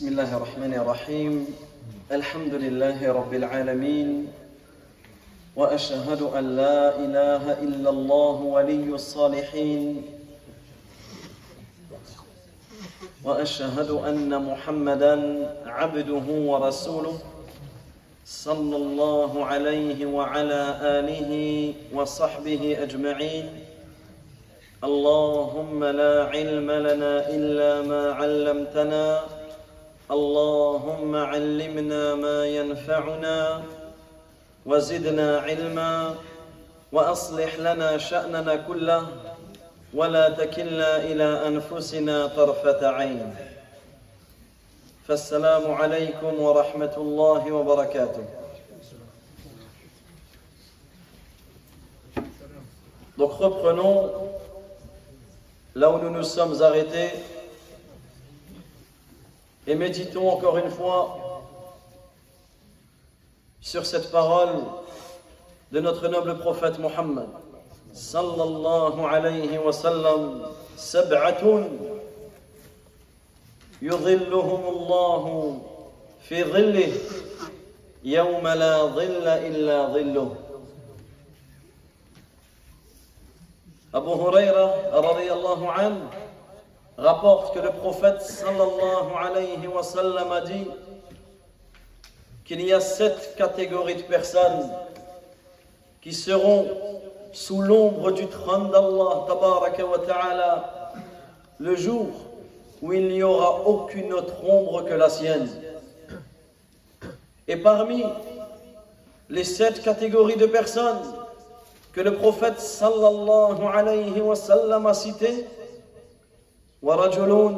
بسم الله الرحمن الرحيم. الحمد لله رب العالمين. وأشهد أن لا إله إلا الله ولي الصالحين. وأشهد أن محمدا عبده ورسوله صلى الله عليه وعلى آله وصحبه أجمعين. اللهم لا علم لنا إلا ما علمتنا اللهم علمنا ما ينفعنا وزدنا علما وأصلح لنا شأننا كله ولا تكلنا إلى أنفسنا طرفة عين. فالسلام عليكم ورحمة الله وبركاته. Donc reprenons là où nous nous sommes arrêtés. Et méditons encore une fois sur cette parole de notre noble prophète Mohammed sallallahu alayhi wa sallam sab'atun يظلهم الله في ظله يوم لا ظل إلا ظله Abu Huraira radiyallahu anhu rapporte que le prophète sallallahu alayhi wa sallam a dit qu'il y a sept catégories de personnes qui seront sous l'ombre du trône d'Allah tabaraka wa ta'ala le jour où il n'y aura aucune autre ombre que la sienne. Et parmi les sept catégories de personnes que le prophète sallallahu alayhi wa sallam a citées, ورجل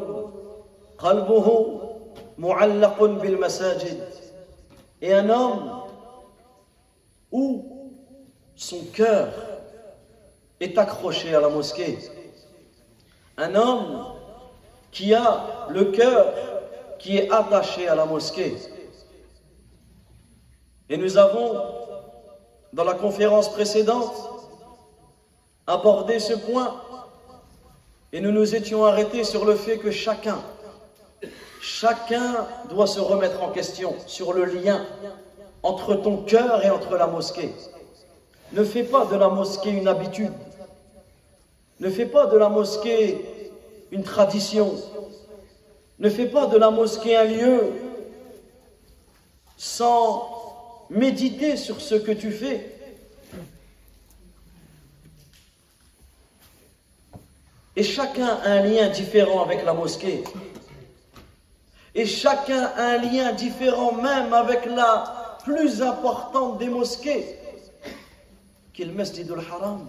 قلبه معلق بالمساجد et un homme où son cœur est accroché à la mosquée un homme qui a le cœur qui est attaché à la mosquée et nous avons dans la conférence précédente abordé ce point et nous nous étions arrêtés sur le fait que chacun, chacun doit se remettre en question sur le lien entre ton cœur et entre la mosquée. Ne fais pas de la mosquée une habitude. Ne fais pas de la mosquée une tradition. Ne fais pas de la mosquée un lieu sans méditer sur ce que tu fais. Et chacun a un lien différent avec la mosquée. Et chacun a un lien différent même avec la plus importante des mosquées, qui est le Masjid al-Haram.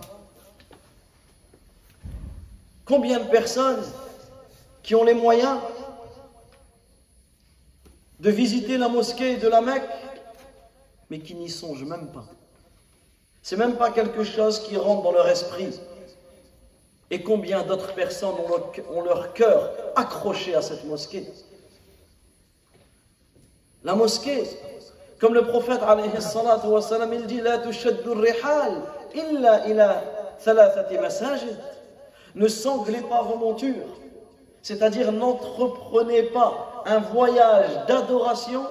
Combien de personnes qui ont les moyens de visiter la mosquée de la Mecque, mais qui n'y songent même pas. C'est même pas quelque chose qui rentre dans leur esprit. Et combien d'autres personnes ont leur, cœur accroché à cette mosquée? La mosquée, comme le prophète il dit La rihal illa ila thalathati masajid. Ne sanglez pas vos montures, c'est-à-dire n'entreprenez pas un voyage d'adoration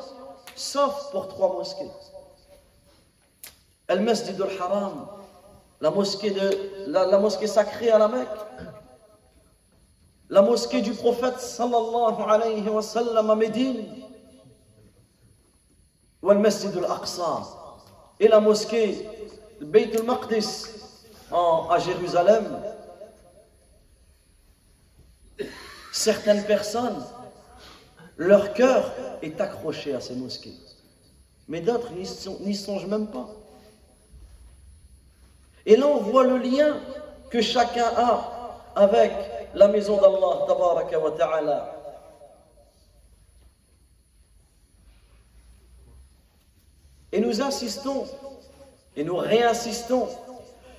sauf pour trois mosquées. Al-Masjid al-Haram, la mosquée, de, la, mosquée sacrée à la Mecque, la mosquée du prophète sallallahu alayhi wa sallam à Médine, ou le masjid al-Aqsa, et la mosquée Beit al-Maqdis à Jérusalem. Certaines personnes, leur cœur est accroché à ces mosquées, mais d'autres n'y songent même pas. Et là, on voit le lien que chacun a avec la maison d'Allah, ta'ala. Et nous insistons et nous réinsistons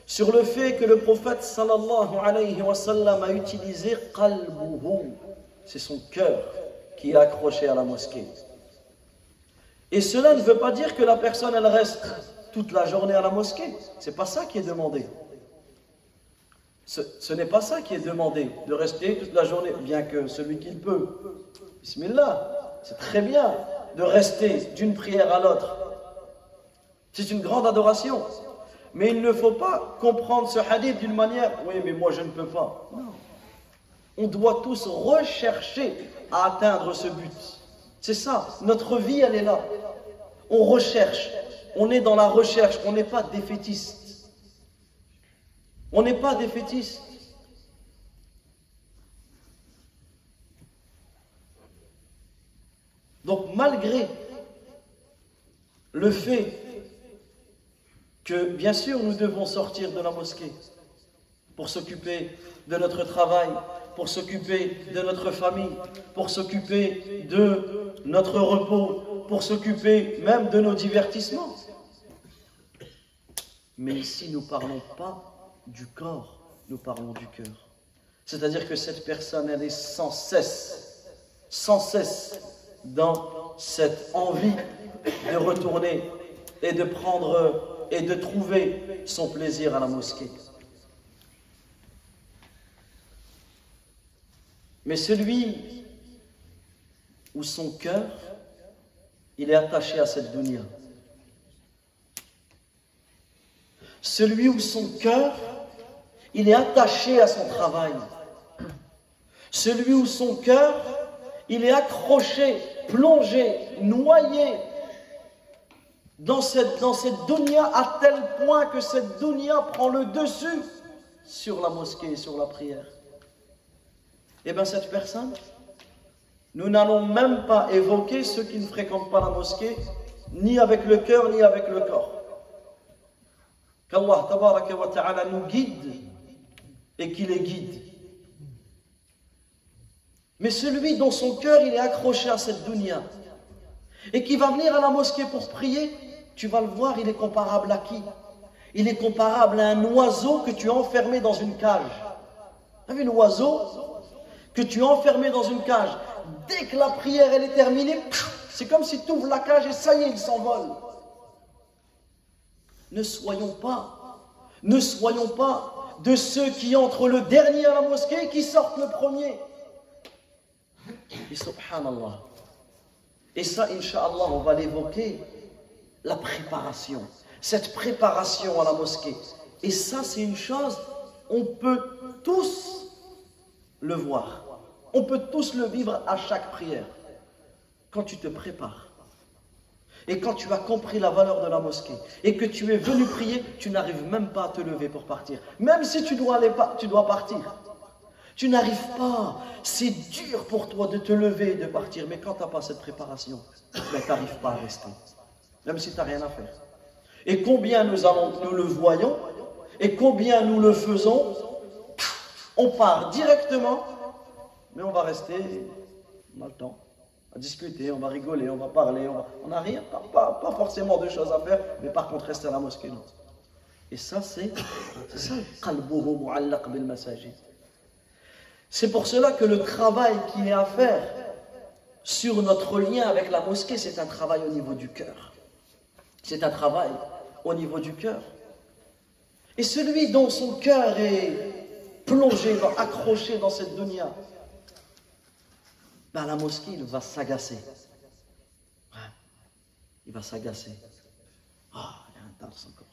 sur le fait que le prophète sallallahu alayhi wa a utilisé qalbuhu, c'est son cœur qui est accroché à la mosquée. Et cela ne veut pas dire que la personne elle reste toute la journée à la mosquée. C'est pas ça qui est demandé. Ce, n'est pas ça qui est demandé, de rester toute la journée, bien que celui qui peut, bismillah. C'est très bien de rester d'une prière à l'autre. C'est une grande adoration. Mais il ne faut pas comprendre ce hadith d'une manière, oui, mais moi je ne peux pas. Non. On doit tous rechercher à atteindre ce but. C'est ça, notre vie, elle est là. On recherche, on est dans la recherche, on n'est pas défaitiste. On n'est pas défaitiste. Donc malgré le fait que bien sûr nous devons sortir de la mosquée pour s'occuper de notre travail, pour s'occuper de notre famille, pour s'occuper de notre repos, pour s'occuper même de nos divertissements. Mais ici, nous ne parlons pas du corps, nous parlons du cœur. C'est-à-dire que cette personne, elle est sans cesse, sans cesse dans cette envie de retourner et de prendre et de trouver son plaisir à la mosquée. Mais celui où son cœur, il est attaché à cette dunya. Celui où son cœur, il est attaché à son travail. Celui où son cœur, il est accroché, plongé, noyé dans cette, dans à tel point que cette dunya prend le dessus sur la mosquée et sur la prière. Eh bien, cette personne, nous n'allons même pas évoquer ceux qui ne fréquentent pas la mosquée, ni avec le cœur, ni avec le corps. Qu'Allah nous guide et qu'il les guide. Mais celui dont son cœur est accroché à cette dunya et qui va venir à la mosquée pour prier, tu vas le voir, il est comparable à qui? Il est comparable à un oiseau que tu as enfermé dans une cage. Tu as vu l'oiseau que tu es enfermé dans une cage, dès que la prière est terminée, c'est comme si tu ouvres la cage et ça y est, il s'envole. Ne soyons pas, ne soyons pas de ceux qui entrent le dernier à la mosquée et qui sortent le premier. Et subhanallah. Et ça, inshallah, on va l'évoquer, la préparation. Cette préparation à la mosquée. Et ça, c'est une chose, on peut tous le voir. On peut tous le vivre à chaque prière. Quand tu te prépares et quand tu as compris la valeur de la mosquée et que tu es venu prier, tu n'arrives même pas à te lever pour partir. Même si tu dois, aller, tu dois partir. Tu n'arrives pas. C'est dur pour toi de te lever et de partir. Mais quand tu n'as pas cette préparation, ben, tu n'arrives pas à rester. Même si tu n'as rien à faire. Et combien nous, allons, nous le voyons et combien nous le faisons, on part directement mais on va rester, le temps, à discuter, on va rigoler, on va parler, on n'a rien, pas, pas, forcément de choses à faire, mais par contre rester à la mosquée, non. Et ça, c'est ça, c'est pour cela que le travail qu'il y a à faire sur notre lien avec la mosquée, c'est un travail au niveau du cœur. C'est un travail au niveau du cœur. Et celui dont son cœur est plongé, accroché dans cette dunya, la mosquée, il va s'agacer. Il va s'agacer. Ah, il y a un encore.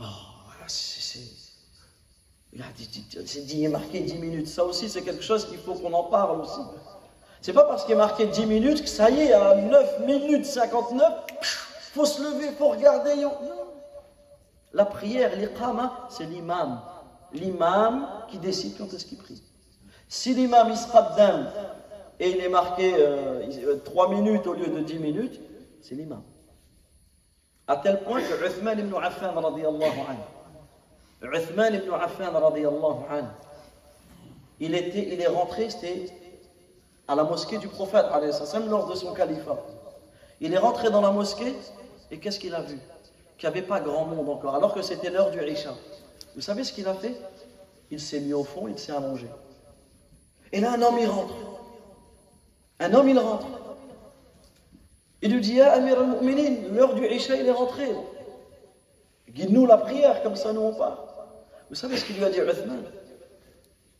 Oh, c'est. C'est marqué 10 minutes. Ça aussi, c'est quelque chose qu'il faut qu'on en parle aussi. C'est pas parce qu'il est marqué 10 minutes que ça y est, à 9 minutes 59, faut se lever, il faut regarder. Non. La prière, l'iqama, c'est l'imam. L'imam qui décide quand est-ce qu'il prie. Si l'imam isqaddam et il est marqué euh, 3 minutes au lieu de 10 minutes, c'est l'imam. À tel point que Uthman ibn Affan radiyallahu anhu, Uthman ibn Affan il, était, il est rentré, à la mosquée du prophète lors de son califat. Il est rentré dans la mosquée et qu'est-ce qu'il a vu? Qu'il n'y avait pas grand monde encore, alors que c'était l'heure du Isha. Vous savez ce qu'il a fait? Il s'est mis au fond, il s'est allongé. Et là, un homme, il rentre. Un homme, il rentre. Il lui dit, Ya Amir al-Mu'minin, l'heure du Isha, il est rentré. Guide-nous la prière, comme ça nous on part. Vous savez ce qu'il lui a dit Uthman?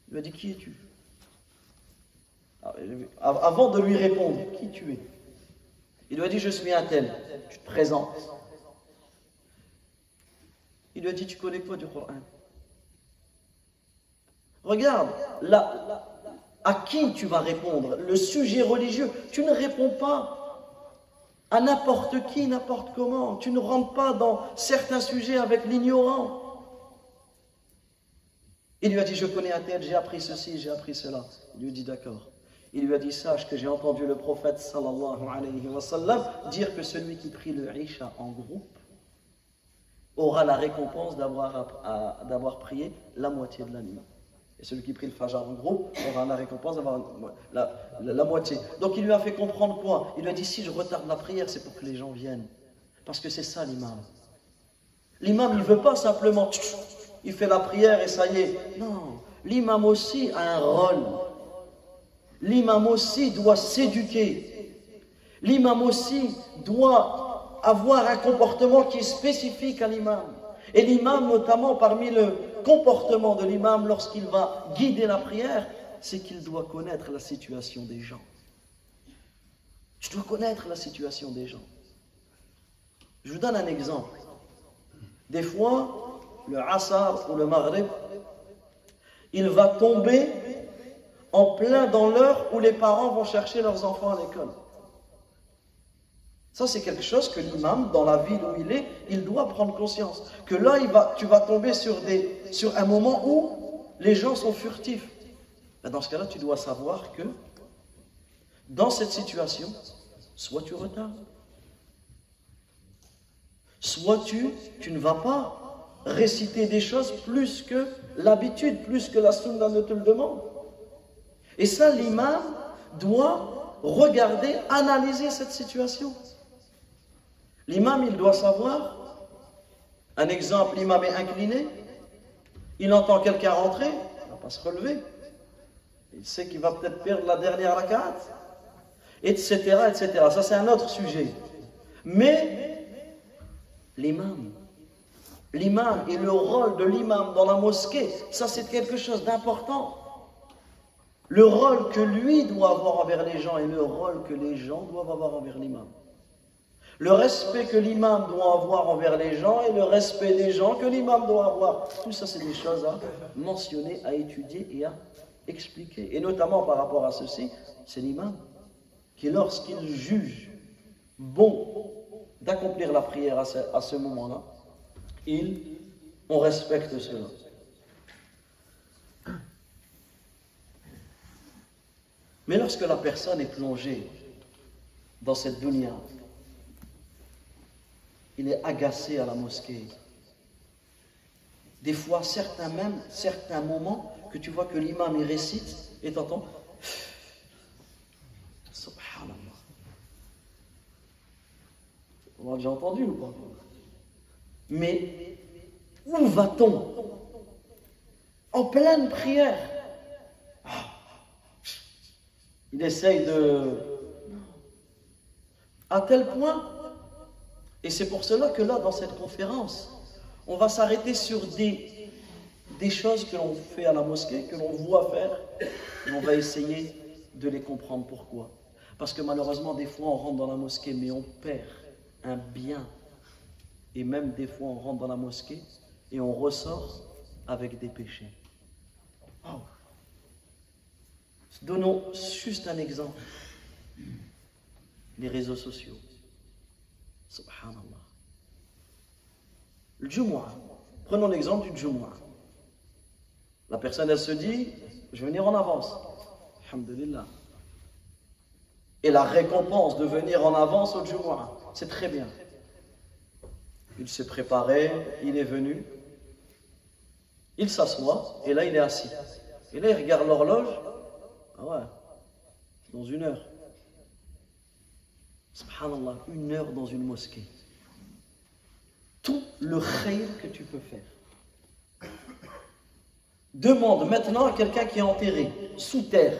Il lui a dit, qui es-tu? Avant de lui répondre, qui tu es? Il lui a dit, je suis un tel. Tu te présentes. Il lui a dit, tu connais quoi du Coran Regarde, là, à qui tu vas répondre? Le sujet religieux, tu ne réponds pas à n'importe qui, n'importe comment. Tu ne rentres pas dans certains sujets avec l'ignorant. Il lui a dit, je connais un tel, j'ai appris ceci, j'ai appris cela. Il lui dit, d'accord. Il lui a dit, sache que j'ai entendu le prophète sallallahu alayhi wa sallam dire que celui qui prie le Isha en groupe aura la récompense d'avoir prié la moitié de la nuit. Et celui qui prie le Fajr en groupe aura la récompense d'avoir la, la, moitié. Donc il lui a fait comprendre quoi? Il lui a dit si je retarde la prière, c'est pour que les gens viennent. Parce que c'est ça l'imam. L'imam, il ne veut pas simplement, il fait la prière et ça y est. Non, l'imam aussi a un rôle. L'imam aussi doit s'éduquer. L'imam aussi doit avoir un comportement qui est spécifique à l'imam. Et l'imam, notamment parmi le comportement de l'imam lorsqu'il va guider la prière, c'est qu'il doit connaître la situation des gens. Tu dois connaître la situation des gens. Je vous donne un exemple. Des fois, le Asar ou le Maghrib, il va tomber en plein dans l'heure où les parents vont chercher leurs enfants à l'école. Ça, c'est quelque chose que l'imam, dans la ville où il est, il doit prendre conscience. Que là, tu vas tomber sur, un moment où les gens sont furtifs. Ben, dans ce cas-là, tu dois savoir que dans cette situation, soit tu retardes, soit tu, tu ne vas pas réciter des choses plus que l'habitude, plus que la sunna ne te le demande. Et ça, l'imam doit regarder, analyser cette situation. L'imam, il doit savoir, un exemple, l'imam est incliné, il entend quelqu'un rentrer, il ne va pas se relever. Il sait qu'il va peut-être perdre la dernière rakat, etc., etc. Ça, c'est un autre sujet. Mais l'imam, l'imam et le rôle de l'imam dans la mosquée, ça, c'est quelque chose d'important. Le rôle que lui doit avoir envers les gens et le rôle que les gens doivent avoir envers l'imam. Le respect que l'imam doit avoir envers les gens et le respect des gens que l'imam doit avoir. Tout ça, c'est des choses à mentionner, à étudier et à expliquer. Et notamment par rapport à ceci, c'est l'imam qui, lorsqu'il juge bon d'accomplir la prière à ce, moment-là, il, on respecte cela. Mais lorsque la personne est plongée dans cette dunya, il est agacé à la mosquée. Des fois, certains même, certains moments que tu vois que l'imam il récite et t'entends Subhanallah. On a déjà entendu ou pas? Mais où va-t-on? En pleine prière. Il essaye de... À tel point et c'est pour cela que là, dans cette conférence, on va s'arrêter sur des, choses que l'on fait à la mosquée, que l'on voit faire, et on va essayer de les comprendre pourquoi. Parce que malheureusement, des fois, on rentre dans la mosquée, mais on perd un bien. Et même des fois, on rentre dans la mosquée et on ressort avec des péchés. Oh. Donnons juste un exemple. Les réseaux sociaux. Subhanallah. Le Jumu'ah. Prenons l'exemple du Jumu'ah. La personne, elle se dit, je vais venir en avance. Alhamdulillah. Et la récompense de venir en avance au Jumu'ah, c'est très bien. Il s'est préparé, il est venu, il s'assoit, et là il est assis. Et là il regarde l'horloge. Ah ouais, dans une heure. Subhanallah, une heure dans une mosquée. Tout le khayr que tu peux faire. Demande maintenant à quelqu'un qui est enterré, sous terre,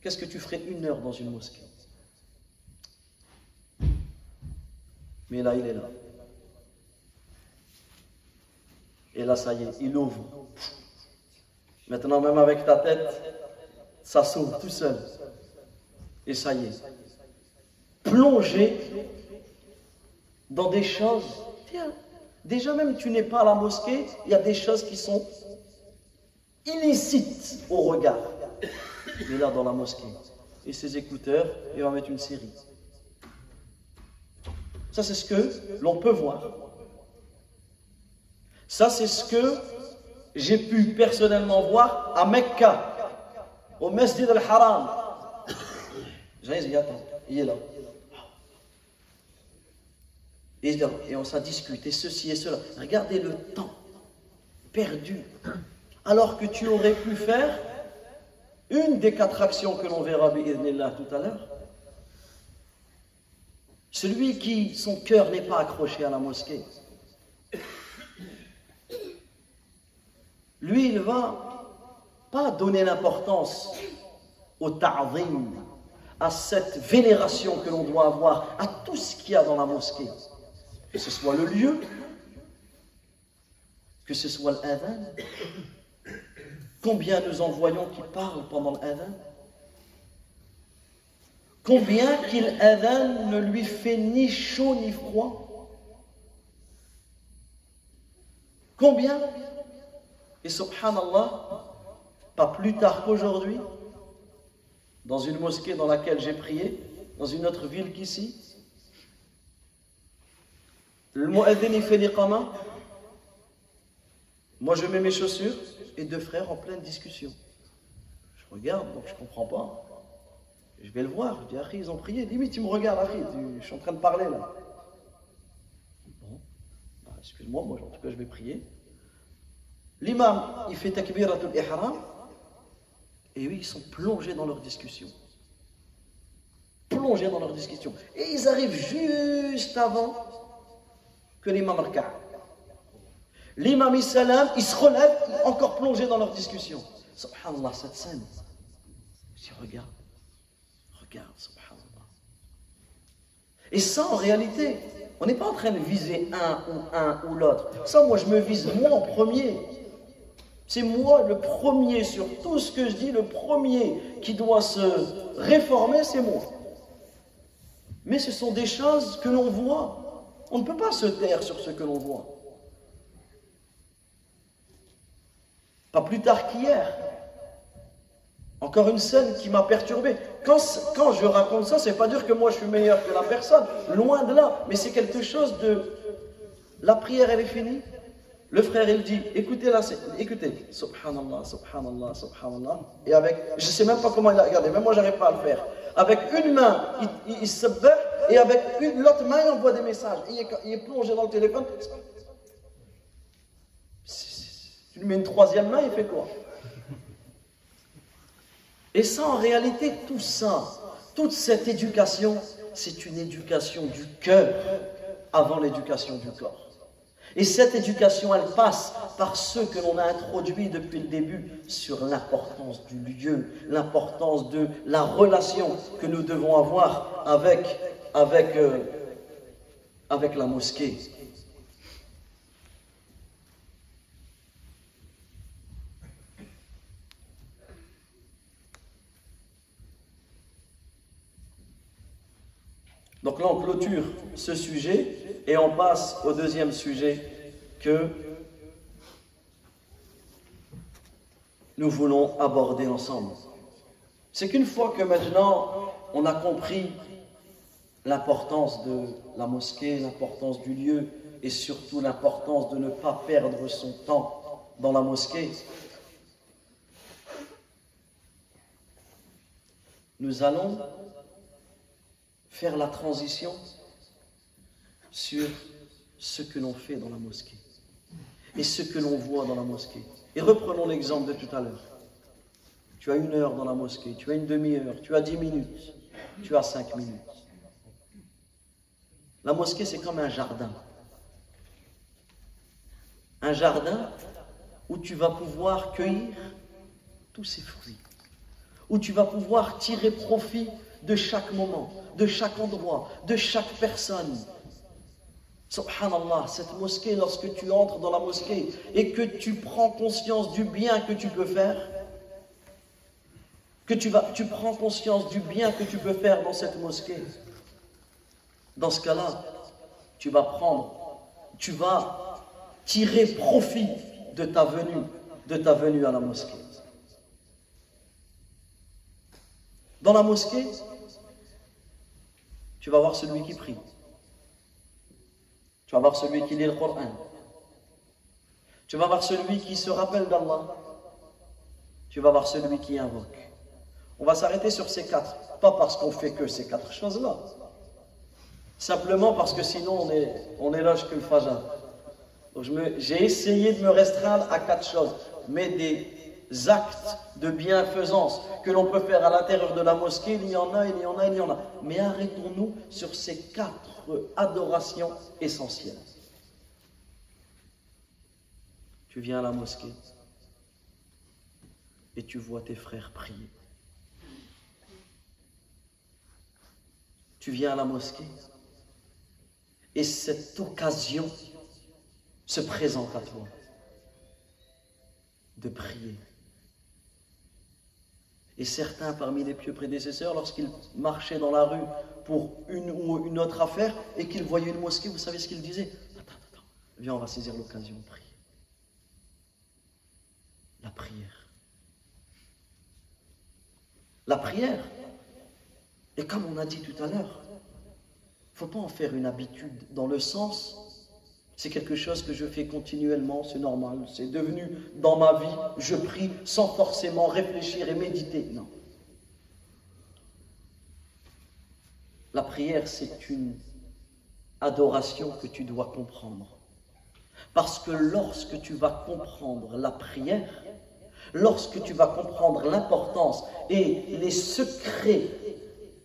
qu'est-ce que tu ferais une heure dans une mosquée? Mais là, il est là. Et là, ça y est, il ouvre. Maintenant, même avec ta tête, ça s'ouvre tout seul. Et ça y est. Plonger dans des choses. Tiens, déjà même tu n'es pas à la mosquée, il y a des choses qui sont illicites au regard. Il est là dans la mosquée. Et ses écouteurs, il va mettre une série. Ça, c'est ce que l'on peut voir. Ça, c'est ce que j'ai pu personnellement voir à Mecca, au Masjid al-Haram. Attends, il est là. Et, on s'en discute, et ceci et cela. Regardez le temps perdu. Alors que tu aurais pu faire une des quatre actions que l'on verra là tout à l'heure. Celui qui, son cœur n'est pas accroché à la mosquée. Lui, il va pas donner l'importance au ta'zim, à cette vénération que l'on doit avoir, à tout ce qu'il y a dans la mosquée que ce soit le lieu, que ce soit l'adhan. Combien nous en voyons qui parlent pendant l'adhan. Combien qu'il adhan ne lui fait ni chaud ni froid. Combien. Et subhanallah, pas plus tard qu'aujourd'hui, dans une mosquée dans laquelle j'ai prié, dans une autre ville qu'ici, le mu'adhin, il fait l'iqama. Moi, je mets mes chaussures et deux frères en pleine discussion. Je regarde, donc je ne comprends pas. Je vais le voir. Je dis, Akhi, ils ont prié. Limite, tu me regardes, Akhi. Je suis en train de parler là. Bon, bah, excuse-moi, moi, en tout cas, je vais prier. L'imam, il fait takbiratul ihram. Et oui, ils sont plongés dans leur discussion. Plongés dans leur discussion. Et ils arrivent juste avant que l'imam raka. L'imam salam, il se relève, encore plongé dans leur discussion. Subhanallah, cette scène. Je regarde, regarde, subhanallah. Et ça, en réalité, on n'est pas en train de viser un ou un ou l'autre. Ça, moi, je me vise moi en premier. C'est moi le premier sur tout ce que je dis, le premier qui doit se réformer, c'est moi. Mais ce sont des choses que l'on voit. On ne peut pas se taire sur ce que l'on voit. Pas plus tard qu'hier. Encore une scène qui m'a perturbé. Quand, je raconte ça, c'est pas dire que moi je suis meilleur que la personne, loin de là, mais c'est quelque chose de. La prière, elle est finie. Le frère, il dit écoutez là, écoutez, subhanallah, subhanallah, subhanallah. Et avec, je sais même pas comment il a regardé, même moi j'arrive pas à le faire. Avec une main, il, il se bat et avec l'autre main, il envoie des messages. il, est, plongé dans le téléphone. Tu lui mets une troisième main, il fait quoi? Et ça, en réalité, tout ça, toute cette éducation, c'est une éducation du cœur avant l'éducation du corps. Et cette éducation, elle passe par ce que l'on a introduit depuis le début sur l'importance du lieu, l'importance de la relation que nous devons avoir avec avec, euh, avec la mosquée. Donc là, on clôture ce sujet et on passe au deuxième sujet que nous voulons aborder ensemble. C'est qu'une fois que maintenant on a compris l'importance de la mosquée, l'importance du lieu et surtout l'importance de ne pas perdre son temps dans la mosquée. Nous allons faire la transition sur ce que l'on fait dans la mosquée et ce que l'on voit dans la mosquée. Et reprenons l'exemple de tout à l'heure. Tu as une heure dans la mosquée, tu as une demi-heure, tu as dix minutes, tu as cinq minutes. La mosquée, c'est comme un jardin. Un jardin où tu vas pouvoir cueillir tous ces fruits, où tu vas pouvoir tirer profit de chaque moment, de chaque endroit, de chaque personne. Subhanallah, cette mosquée, lorsque tu entres dans la mosquée et que tu prends conscience du bien que tu peux faire, que tu, prends conscience du bien que tu peux faire dans cette mosquée, dans ce cas-là, tu vas prendre, tu vas tirer profit de ta venue, de ta venue à la mosquée. Dans la mosquée, tu vas voir celui qui prie. Tu vas voir celui qui lit le Coran. Tu vas voir celui qui se rappelle d'Allah. Tu vas voir celui qui invoque. On va s'arrêter sur ces quatre. Pas parce qu'on fait que ces quatre choses-là. Simplement parce que sinon on est, on est le fajr. J'ai essayé de me restreindre à quatre choses. Mais des actes de bienfaisance que l'on peut faire à l'intérieur de la mosquée, il y en a, il y en a, il y en a. Mais arrêtons-nous sur ces quatre adorations essentielles. Tu viens à la mosquée et tu vois tes frères prier. Tu viens à la mosquée et cette occasion se présente à toi de prier. Et certains parmi les pieux prédécesseurs, lorsqu'ils marchaient dans la rue pour une ou une autre affaire et qu'ils voyaient une mosquée, vous savez ce qu'ils disaient? Attends, attends, viens, on va saisir l'occasion de prier. La prière. La prière. Et comme on a dit tout à l'heure, il ne faut pas en faire une habitude dans le sens c'est quelque chose que je fais continuellement, c'est normal, c'est devenu dans ma vie, je prie sans forcément réfléchir et méditer. Non. La prière, c'est une adoration que tu dois comprendre. Parce que lorsque tu vas comprendre la prière, lorsque tu vas comprendre l'importance et les secrets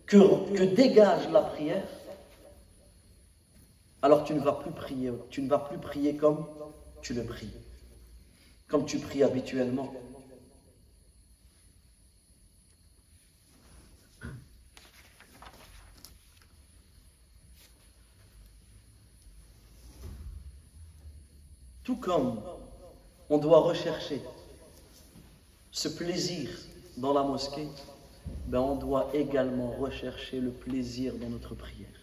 que, que dégage la prière, alors tu ne vas plus prier, tu ne vas plus prier comme tu le pries, comme tu pries habituellement. Tout comme on doit rechercher ce plaisir dans la mosquée, ben on doit également rechercher le plaisir dans notre prière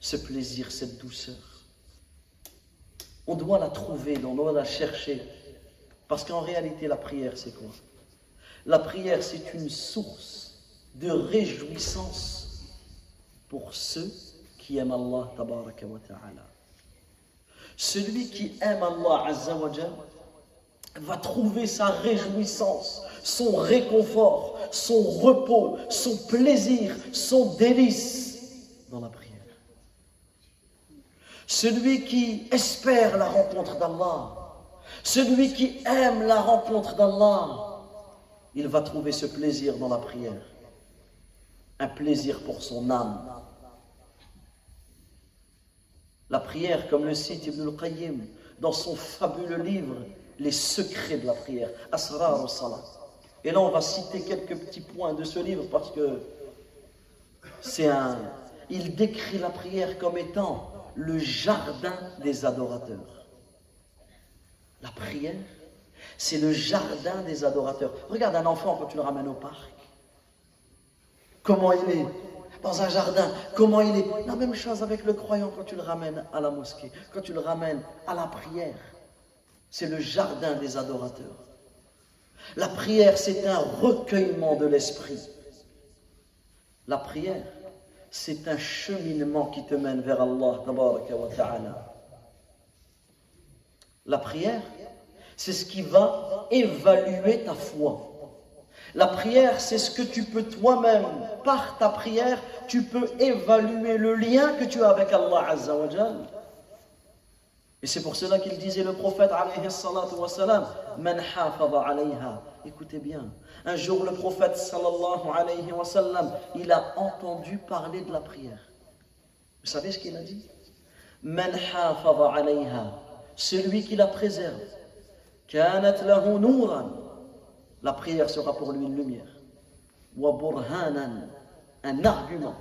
ce plaisir, cette douceur. On doit la trouver, on doit la chercher. Parce qu'en réalité, la prière, c'est quoi? La prière, c'est une source de réjouissance pour ceux qui aiment Allah tabaraka wa ta'ala. Celui qui aime Allah azza wa va trouver sa réjouissance, son réconfort, son repos, son plaisir, son délice dans la prière. Celui qui espère la rencontre d'Allah, celui qui aime la rencontre d'Allah, il va trouver ce plaisir dans la prière. Un plaisir pour son âme. La prière, comme le cite Ibn al-Qayyim dans son fabuleux livre Les secrets de la prière, Asrar al-Salat. Et là, on va citer quelques petits points de ce livre parce que c'est un. Il décrit la prière comme étant le jardin des adorateurs. La prière, c'est le jardin des adorateurs. Regarde un enfant quand tu le ramènes au parc. Comment il est dans un jardin, comment il est. La même chose avec le croyant quand tu le ramènes à la mosquée, quand tu le ramènes à la prière. C'est le jardin des adorateurs. La prière, c'est un recueillement de l'esprit. La prière, c'est un cheminement qui te mène vers Allah. La prière, c'est ce qui va évaluer ta foi. La prière, c'est ce que tu peux toi-même, par ta prière, tu peux évaluer le lien que tu as avec Allah Et c'est pour cela qu'il disait le prophète alayhi Man alayha. Écoutez bien, un jour, le prophète sallallahu alayhi wa sallam, il a entendu parler de la prière. Vous savez ce qu'il a dit? Man alayha, celui qui la préserve. La prière sera pour lui une lumière. Wa burhanan, un argument.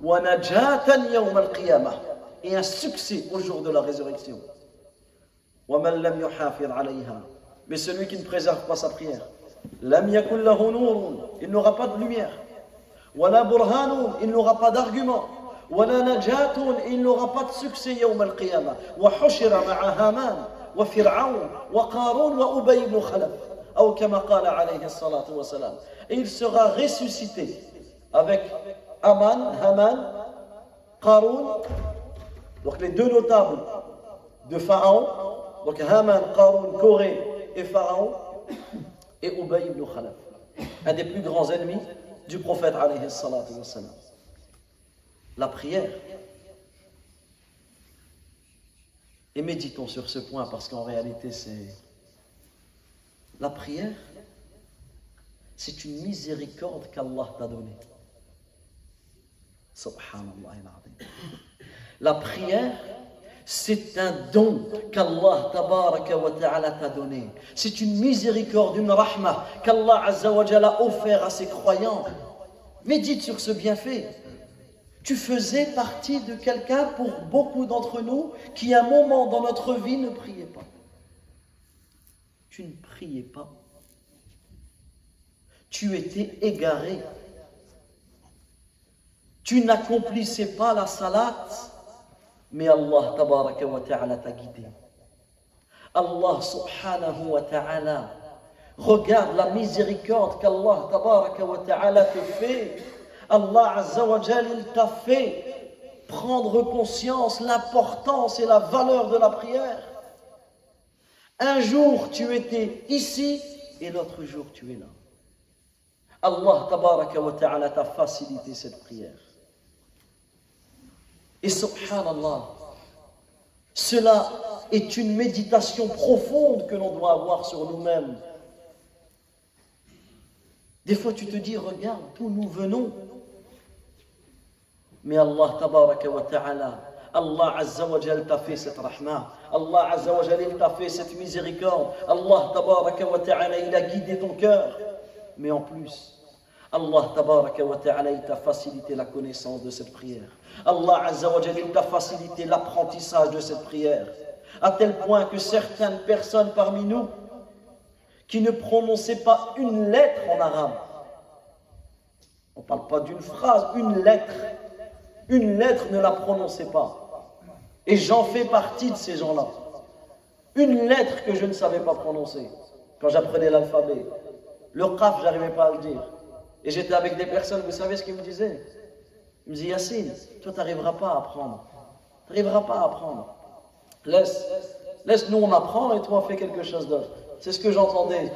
Wa najatan al-qiyamah, et un succès au jour de la résurrection. Mais celui qui ne préserve pas sa prière. Lam yakun lahu nurun, il n'aura pas de lumière. Wala burhanun, il n'aura pas d'argument. Wala najatun, il n'aura pas de succès yawm al-qiyamah. Wa hushira ma'a Haman, wa Fir'aun, wa Qarun, wa Ubay ibn Khalaf. Ou kama qala alayhi salatu wa salam. Et il sera ressuscité avec Aman, Haman, Qarun, donc les deux notables de Pharaon, donc Haman, Qarun, Corée et Pharaon, et Ubay ibn Khalaf, un des plus grands ennemis du prophète alayhi salatu wa salam. La prière. Et méditons sur ce point parce qu'en réalité c'est... La prière, c'est une miséricorde qu'Allah t'a donnée. Subhanallah. La prière, c'est un don qu'Allah t'a donné. C'est une miséricorde, une rahma qu'Allah a offert à ses croyants. Médite sur ce bienfait. Tu faisais partie de quelqu'un pour beaucoup d'entre nous qui à un moment dans notre vie ne priait pas. Tu ne priais pas. Tu étais égaré. Tu n'accomplissais pas la salat, mais Allah tabaraka wa ta'ala t'a guidé. Allah subhanahu wa ta'ala regarde la miséricorde qu'Allah tabaraka wa ta'ala te fait. Allah azza wa il t'a fait prendre conscience l'importance et la valeur de la prière. Un jour tu étais ici et l'autre jour tu es là. Allah tabaraka wa ta'ala t'a facilité cette prière. Et subhanallah, cela est une méditation profonde que l'on doit avoir sur nous-mêmes. Des fois, tu te dis, regarde d'où nous venons. Mais Allah, tabaraka wa ta'ala, Allah Azza wa Jal t'a fait cette rahma. Allah Azza wa Jal t'a fait cette miséricorde. Allah, tabaraka wa ta'ala, il a guidé ton cœur. Mais en plus, Allah tabaraka wa ta'ala, t'a facilité la connaissance de cette prière. Allah Azza wa t'a facilité l'apprentissage de cette prière. À tel point que certaines personnes parmi nous qui ne prononçaient pas une lettre en arabe, on ne parle pas d'une phrase, une lettre, une lettre ne la prononçait pas. Et j'en fais partie de ces gens-là. Une lettre que je ne savais pas prononcer quand j'apprenais l'alphabet. Le qaf, j'arrivais pas à le dire. Et j'étais avec des personnes, vous savez ce qu'ils me disaient? Ils me disaient Yacine, toi, tu n'arriveras pas à apprendre. Tu n'arriveras pas à apprendre. Laisse, laisse nous on apprend et toi, fais quelque chose d'autre. C'est ce que j'entendais.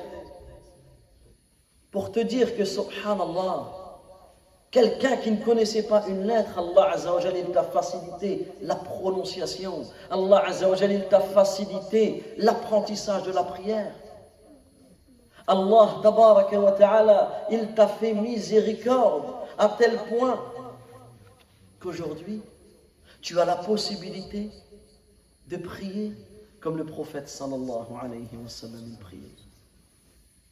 Pour te dire que, subhanallah, quelqu'un qui ne connaissait pas une lettre, Allah Azzawajal, il t'a facilité la prononciation. Allah Azzawajal, il t'a facilité l'apprentissage de la prière. Allah tabaraka wa ta'ala, il t'a fait miséricorde à tel point qu'aujourd'hui, tu as la possibilité de prier comme le prophète sallallahu alayhi wa sallam.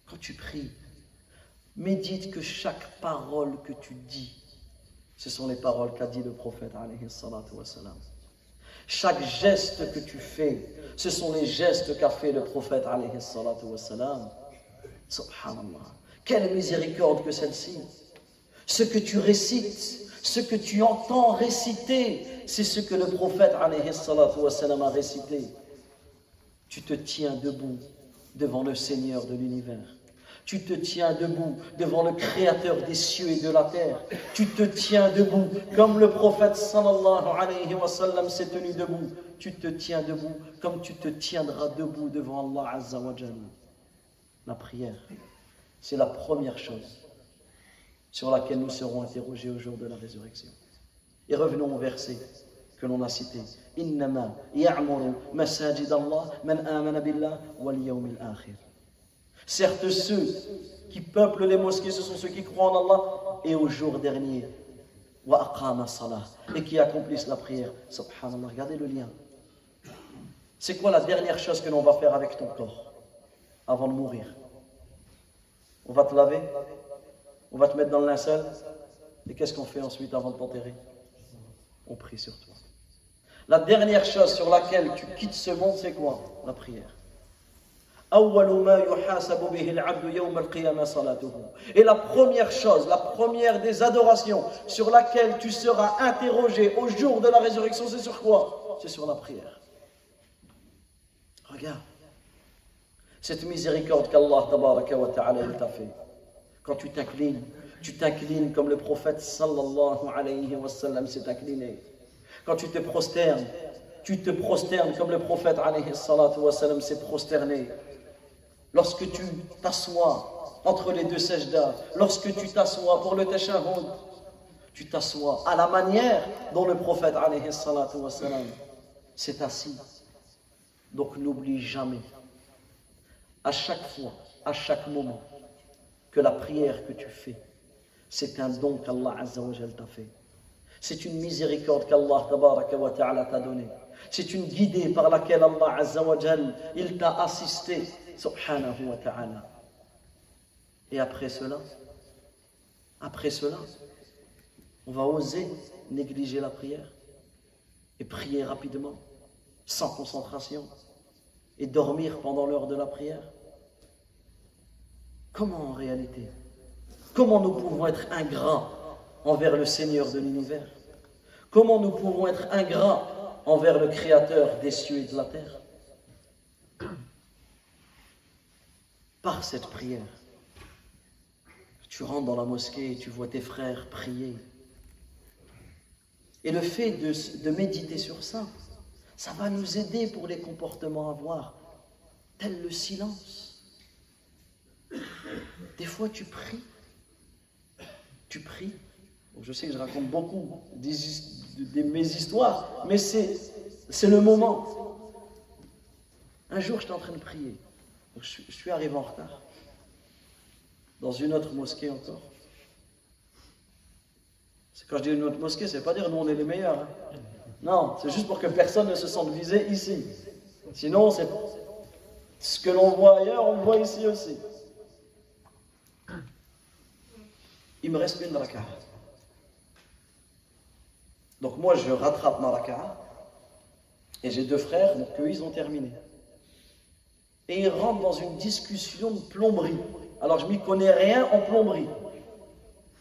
Quand tu pries, médite que chaque parole que tu dis, ce sont les paroles qu'a dit le prophète alayhi wa sallam. Chaque geste que tu fais, ce sont les gestes qu'a fait le prophète alayhi wa sallam. Subhanallah. Quelle miséricorde que celle-ci. Ce que tu récites, ce que tu entends réciter, c'est ce que le prophète a récité. Tu te tiens debout devant le Seigneur de l'univers. Tu te tiens debout devant le Créateur des cieux et de la terre. Tu te tiens debout comme le prophète sallallahu alayhi wa sallam s'est tenu debout. Tu te tiens debout comme tu te tiendras debout devant Allah azza wa jalla. La prière, c'est la première chose sur laquelle nous serons interrogés au jour de la résurrection. Et revenons au verset que l'on a cité. Innama masajid Allah man amana billah wal akhir. Certes, ceux qui peuplent les mosquées, ce sont ceux qui croient en Allah et au jour dernier. Wa salah. Et qui accomplissent la prière. Subhanallah, regardez le lien. C'est quoi la dernière chose que l'on va faire avec ton corps? Avant de mourir. On va te laver, on va te mettre dans le linceul, et qu'est-ce qu'on fait ensuite avant de t'enterrer? On prie sur toi. La dernière chose sur laquelle tu quittes ce monde, c'est quoi? La prière. Et la première chose, la première des adorations sur laquelle tu seras interrogé au jour de la résurrection, c'est sur quoi? C'est sur la prière. Regarde cette miséricorde qu'Allah t'a fait. Quand tu t'inclines, tu t'inclines comme le prophète sallallahu alayhi wa sallam s'est incliné. Quand tu te prosternes, tu te prosternes comme le prophète alayhi wa sallam s'est prosterné. Lorsque tu t'assois entre les deux sajdas, lorsque tu t'assois pour le tashahhud, tu t'assois à la manière dont le prophète alayhi wa sallam s'est assis. Donc n'oublie jamais, à chaque fois, à chaque moment, que la prière que tu fais, c'est un don qu'Allah t'a fait. C'est une miséricorde qu'Allah t'a donnée. C'est une guidée par laquelle Allah il t'a assisté, subhanahu wa ta'ala. Et après cela, après cela, on va oser négliger la prière et prier rapidement, sans concentration, et dormir pendant l'heure de la prière? Comment en réalité Comment nous pouvons être ingrats envers le Seigneur de l'univers? Comment nous pouvons être ingrats envers le Créateur des cieux et de la terre? Par cette prière, tu rentres dans la mosquée et tu vois tes frères prier. Et le fait de, de méditer sur ça, ça va nous aider pour les comportements à voir, tel le silence. Des fois, tu pries tu pries. Je sais que je raconte beaucoup de, mes histoires, mais c'est le moment. Un jour, j'étais en train de prier. je, suis arrivé en retard. Dans une autre mosquée encore. Quand je dis une autre mosquée, c'est pas dire nous on est les meilleurs. Hein. Non, c'est juste pour que personne ne se sente visé ici. Sinon, c'est ce que l'on voit ailleurs, on le voit ici aussi. il me reste une raka'a. Donc moi, je rattrape ma raka'a. Et j'ai deux frères, donc eux, ils ont terminé. Et ils rentrent dans une discussion de plomberie. Alors je m'y connais rien en plomberie.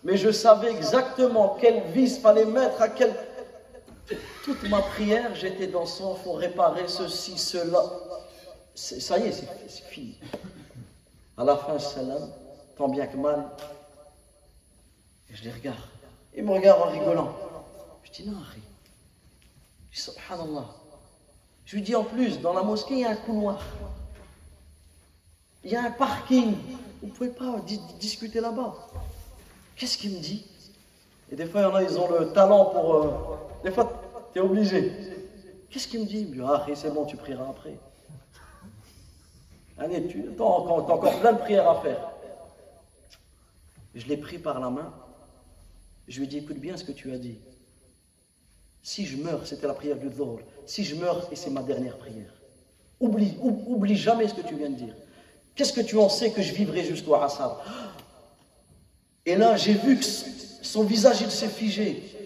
Mais je savais exactement quel vis fallait mettre à quel... Toute ma prière, j'étais dans son, faut réparer ceci, cela. Ça y est, c'est fini. À la fin, salam, tant bien que mal, et je les regarde. Ils me regardent en rigolant. Je dis non, Harry. Je dis subhanallah. Je lui dis en plus, dans la mosquée, il y a un couloir. Il y a un parking. Vous ne pouvez pas discuter là-bas. Qu'est-ce qu'il me dit? Et des fois, il y en a, ils ont le talent pour. Euh, tu es obligé. Qu'est-ce qu'il me dit? Il me dit Ah, c'est bon, tu prieras après. Allez, tu as encore, plein de prières à faire. Je l'ai pris par la main. Je lui ai dit, écoute bien ce que tu as dit. Si je meurs, c'était la prière du Dhuhr. Si je meurs, et c'est ma dernière prière. Oublie, oublie jamais ce que tu viens de dire. Qu'est-ce que tu en sais que je vivrai jusqu'au Assad Et là, j'ai vu que son visage, il s'est figé.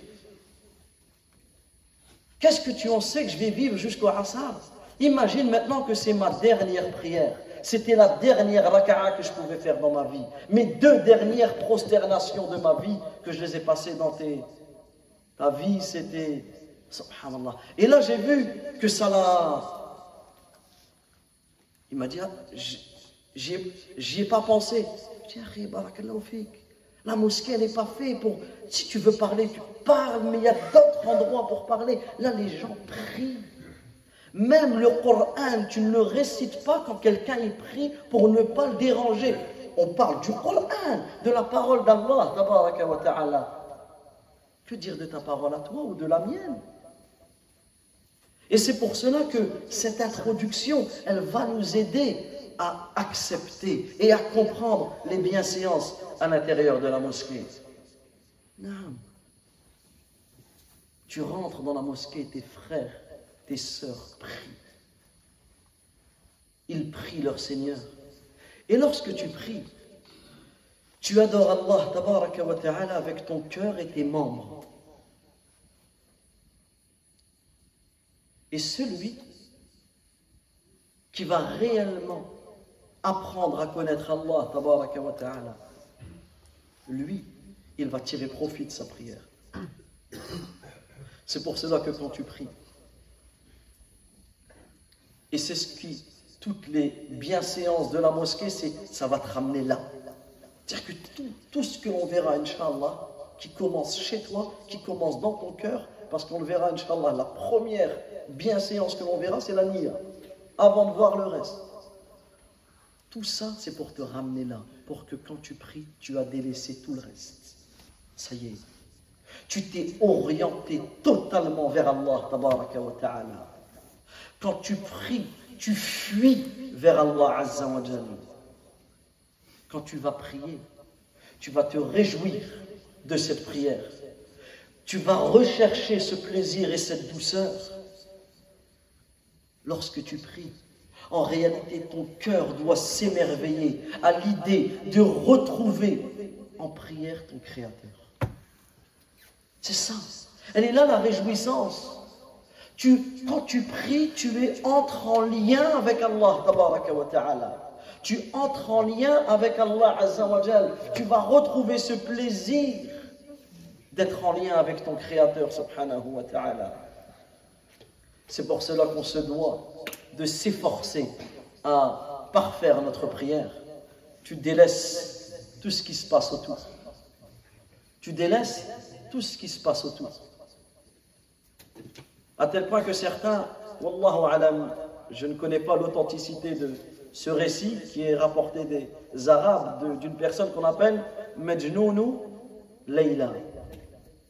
Qu'est-ce que tu en sais que je vais vivre jusqu'au Assad Imagine maintenant que c'est ma dernière prière. C'était la dernière raka'a que je pouvais faire dans ma vie. Mes deux dernières prosternations de ma vie que je les ai passées dans tes... ta vie, c'était... Subhanallah. Et là, j'ai vu que ça l'a... Il m'a dit, ah, j'y ai pas pensé. Je dis, la mosquée, elle n'est pas faite pour... Si tu veux parler, tu parles, mais il y a d'autres endroits pour parler. Là, les gens prient. Même le Coran, tu ne le récites pas quand quelqu'un y prie pour ne pas le déranger. On parle du Coran, de la parole d'Allah, Que dire de ta parole à toi ou de la mienne? Et c'est pour cela que cette introduction, elle va nous aider à accepter et à comprendre les bienséances à l'intérieur de la mosquée. Tu rentres dans la mosquée, tes frères tes sœurs prient. Ils prient leur Seigneur. Et lorsque tu pries, tu adores Allah wa ta'ala avec ton cœur et tes membres. Et celui qui va réellement apprendre à connaître Allah, tabaraka wa ta'ala, lui, il va tirer profit de sa prière. C'est pour cela que quand tu pries, et c'est ce qui, toutes les bienséances de la mosquée, c'est ça va te ramener là. C'est-à-dire que tout, tout ce que l'on verra, Inch'Allah, qui commence chez toi, qui commence dans ton cœur, parce qu'on le verra, Inch'Allah, la première bienséance que l'on verra, c'est la nia, avant de voir le reste. Tout ça, c'est pour te ramener là, pour que quand tu pries, tu as délaissé tout le reste. Ça y est. Tu t'es orienté totalement vers Allah. Quand tu pries, tu fuis vers Allah, azza wa. Quand tu vas prier, tu vas te réjouir de cette prière. Tu vas rechercher ce plaisir et cette douceur lorsque tu pries. En réalité, ton cœur doit s'émerveiller à l'idée de retrouver en prière ton Créateur. C'est ça. Elle est là la réjouissance. Quand tu pries, tu es entre en lien avec Allah. Tu entres en lien avec Allah, azza wa Tu vas retrouver ce plaisir d'être en lien avec ton Créateur. C'est pour cela qu'on se doit de s'efforcer à parfaire notre prière. Tu délaisses tout ce qui se passe autour. Tu délaisses tout ce qui se passe autour. À tel point que certains, Wallahu alam, je ne connais pas l'authenticité de ce récit qui est rapporté des Arabes d'une personne qu'on appelle Majnounou Leila.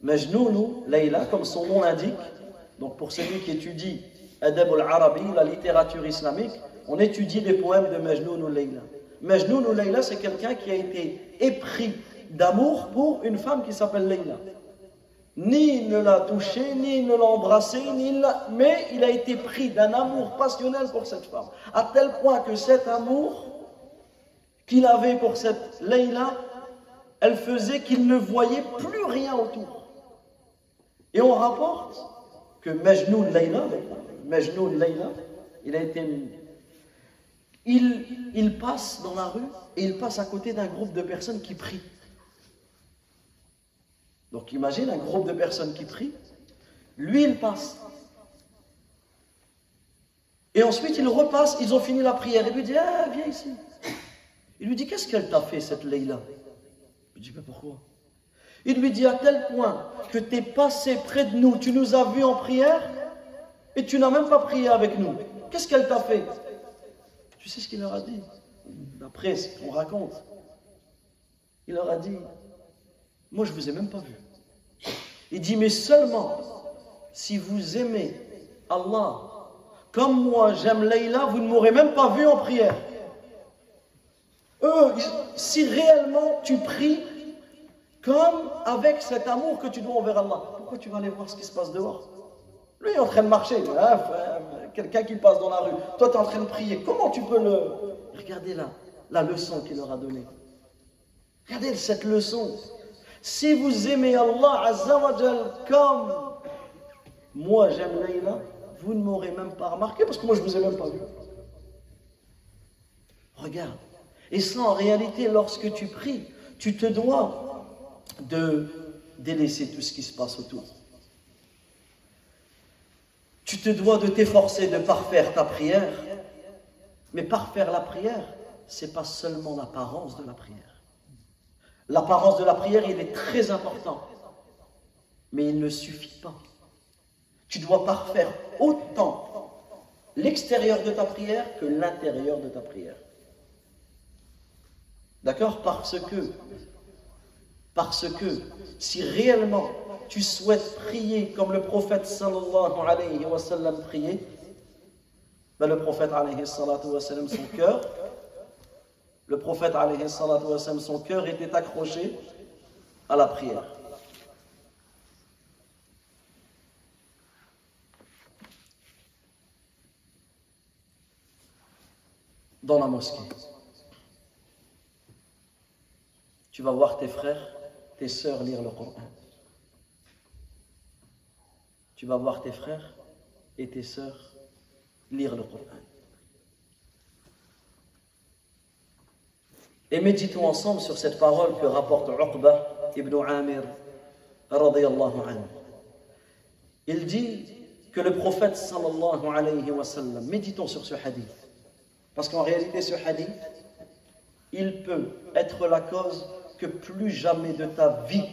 Majnounou Leila, comme son nom l'indique, donc pour celui qui étudie Adab al-Arabi, la littérature islamique, on étudie les poèmes de Majnoun ou Leila. Majnoun ou Leila, c'est quelqu'un qui a été épris d'amour pour une femme qui s'appelle Leila. Ni il ne l'a touché, ni il ne l'a embrassé, ni mais il a été pris d'un amour passionnel pour cette femme. À tel point que cet amour qu'il avait pour cette Leila, elle faisait qu'il ne voyait plus rien autour. Et on rapporte que Majnoun Leila, Majnoun Leila, il a été. Il, il passe dans la rue et il passe à côté d'un groupe de personnes qui prient. Donc imagine un groupe de personnes qui prient. Lui, il passe. Et ensuite, il repasse, ils ont fini la prière. Il lui dit, ah, viens ici. Il lui dit, qu'est-ce qu'elle t'a fait, cette Leila Il lui dit, mais pourquoi? Il lui dit, à tel point que tu es passé près de nous, tu nous as vus en prière, et tu n'as même pas prié avec nous. Qu'est-ce qu'elle t'a fait Tu sais ce qu'il leur a dit D'après ce qu'on raconte. Il leur a dit, moi je ne vous ai même pas vu. Il dit, mais seulement si vous aimez Allah comme moi j'aime Leïla, vous ne m'aurez même pas vu en prière. Eux, si réellement tu pries comme avec cet amour que tu dois envers Allah, pourquoi tu vas aller voir ce qui se passe dehors lui est en train de marcher, hein, quelqu'un qui passe dans la rue. Toi, tu es en train de prier. Comment tu peux le. Regardez là, la leçon qu'il leur a donnée. Regardez cette leçon. Si vous aimez Allah Azzawajal comme moi j'aime Leïla, vous ne m'aurez même pas remarqué parce que moi je ne vous ai même pas vu. Regarde. Et ça, en réalité, lorsque tu pries, tu te dois de délaisser tout ce qui se passe autour. Tu te dois de t'efforcer de parfaire ta prière. Mais parfaire la prière, c'est pas seulement l'apparence de la prière. L'apparence de la prière, il est très important. Mais il ne suffit pas. Tu dois parfaire autant l'extérieur de ta prière que l'intérieur de ta prière. D'accord? Parce que, parce que si réellement tu souhaites prier comme le prophète sallallahu alayhi wa sallam priait, ben le prophète alayhi salatu wa sallam, son cœur, le prophète alayhi salatu wa sallam, son cœur était accroché à la prière. Dans la mosquée. Tu vas voir tes frères, tes sœurs lire le Coran tu vas voir tes frères et tes sœurs lire le Coran. Et méditons ensemble sur cette parole que rapporte Uqba ibn Amir. Il dit que le prophète sallallahu alayhi wa sallam, méditons sur ce hadith, parce qu'en réalité ce hadith, il peut être la cause que plus jamais de ta vie,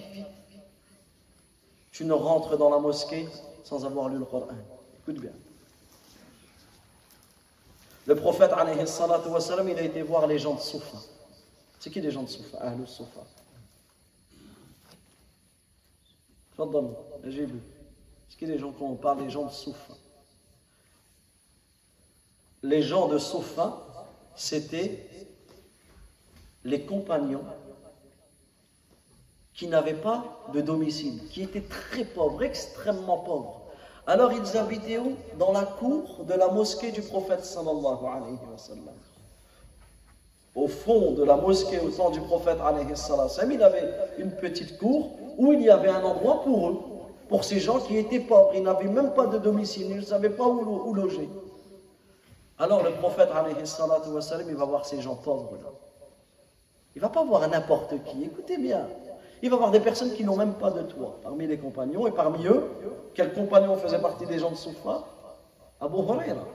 tu ne rentres dans la mosquée sans avoir lu le Coran. Écoute bien. Le prophète, alayhi il a été voir les gens de Soufa. C'est qui les gens de Soufa? Ahlus Soufa. j'ai lu. C'est qui les gens qu'on parle, les gens de Soufa Les gens de Soufa, c'était les compagnons qui n'avaient pas de domicile, qui étaient très pauvres, extrêmement pauvres. Alors ils habitaient où? Dans la cour de la mosquée du prophète sallallahu alayhi wa. Au fond de la mosquée au temps du prophète alayhi sallam, il avait une petite cour où il y avait un endroit pour eux, pour ces gens qui étaient pauvres. Ils n'avaient même pas de domicile, ils ne savaient pas où, où loger. Alors le prophète alayhi sallam, il va voir ces gens pauvres là. Il ne va pas voir n'importe qui. Écoutez bien. Il va voir des personnes qui n'ont même pas de toit parmi les compagnons. Et parmi eux, quel compagnon faisait partie des gens de Soufa Abu Huraira.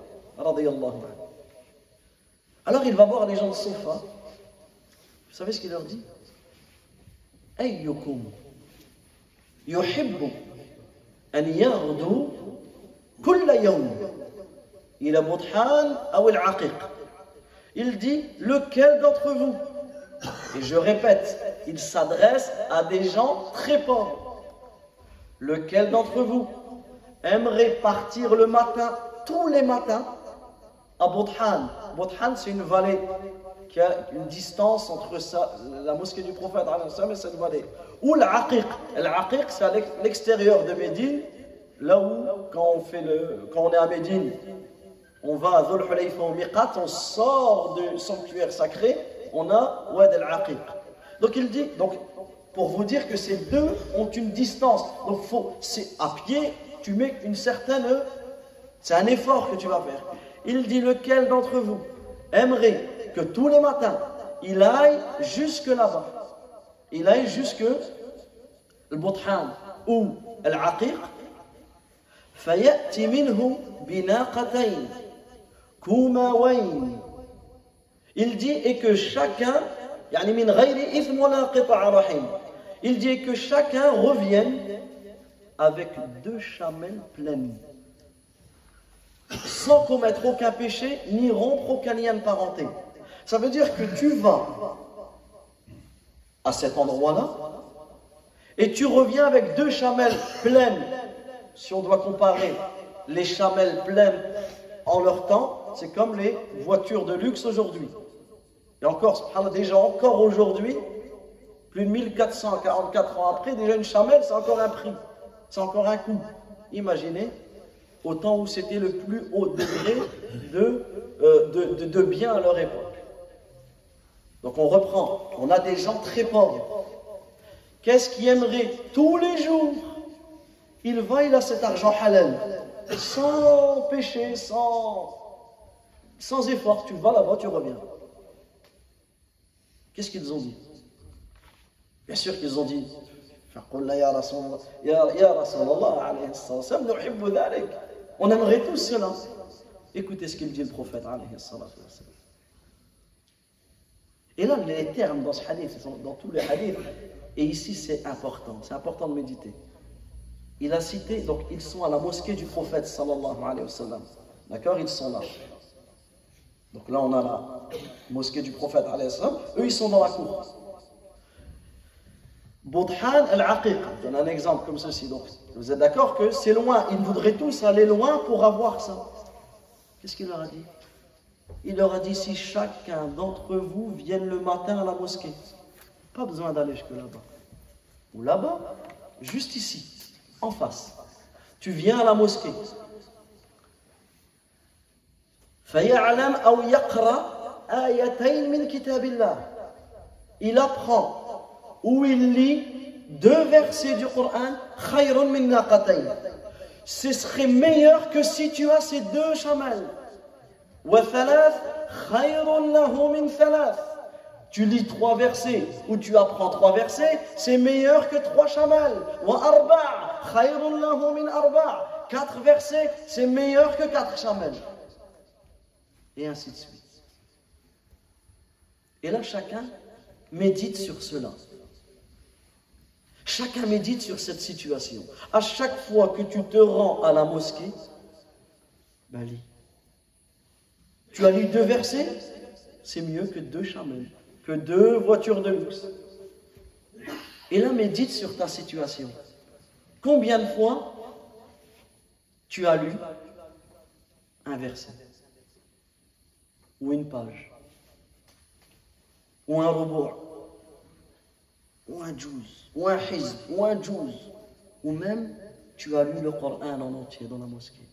Alors il va voir les gens de Soufa. Vous savez ce qu'il leur dit? Ayyukum yuhibbu an yaghdu kulla yawm ila ou al-aqiq. Il dit lequel d'entre vous et je répète, il s'adresse à des gens très pauvres. Lequel d'entre vous aimerait partir le matin, tous les matins, à Bodhan Bodhan, c'est une vallée qui a une distance entre la mosquée du prophète et cette vallée. Ou l'Aqiq. L'Aqiq, c'est à l'extérieur de Médine, là où, quand on, est à Médine, on va à Dhul Hulayfa au on sort du sanctuaire sacré, on a Wad al-Aqiq. Donc il dit, donc, pour vous dire que ces deux ont une distance. Donc faut, c'est à pied, tu mets une certaine. C'est un effort que tu vas faire. Il dit lequel d'entre vous aimerait que tous les matins, il aille jusque là-bas. Il aille jusque le Buthan ou l'aqiq. فيأتي منه بناقتين كوماوين il dit et que chacun, il dit que chacun revienne avec deux chamelles pleines, sans commettre aucun péché, ni rompre aucun lien de parenté. Ça veut dire que tu vas à cet endroit-là, et tu reviens avec deux chamelles pleines. Si on doit comparer les chamelles pleines en leur temps, c'est comme les voitures de luxe aujourd'hui. Et encore, déjà encore aujourd'hui, plus de 1444 ans après, déjà une chamelle, c'est encore un prix, c'est encore un coût. Imaginez, au temps où c'était le plus haut degré de, euh, de, de, biens à leur époque. Donc on reprend, on a des gens très pauvres. Qu'est-ce qui aimerait tous les jours? Il va, il a cet argent halal, sans péché, sans, sans effort. Tu vas là-bas, tu reviens. Qu'est-ce qu'ils ont dit? Bien sûr qu'ils ont dit on aimerait tous cela. Écoutez ce qu'il dit le prophète. Et là, les termes dans ce hadith, dans tous les hadiths, et ici c'est important, c'est important de méditer. Il a cité, donc ils sont à la mosquée du prophète sallallahu alayhi wa sallam. D'accord? Ils sont là. Donc là, on a la mosquée du prophète, eux, ils sont dans la cour. Boudhan al-Aqiq, je donne un exemple comme ceci. Donc, vous êtes d'accord que c'est loin, ils voudraient tous aller loin pour avoir ça. Qu'est-ce qu'il leur a dit? Il leur a dit si chacun d'entre vous vienne le matin à la mosquée, pas besoin d'aller jusque là-bas. Ou là-bas, juste ici, en face. Tu viens à la mosquée, فيعلم أو يقرأ آيتين من كتاب الله il apprend ou il lit deux versets du Coran خير من ناقتين ce serait meilleur que si tu as ces deux chamelles وثلاث خير له من ثلاث tu lis trois versets ou tu apprends trois versets, c'est meilleur que trois chamals. Wa arba' khayrun lahu min arba'. Quatre versets, c'est meilleur que quatre chamals. Et ainsi de suite. Et là, chacun médite sur cela. Chacun médite sur cette situation. À chaque fois que tu te rends à la mosquée, ben lis. Tu as lu deux versets, c'est mieux que deux chamels que deux voitures de luxe. Et là, médite sur ta situation. Combien de fois tu as lu un verset? Ou une page ou un robot ou un juz ou un hizb ou un juz ou même tu as lu le Coran en entier dans la mosquée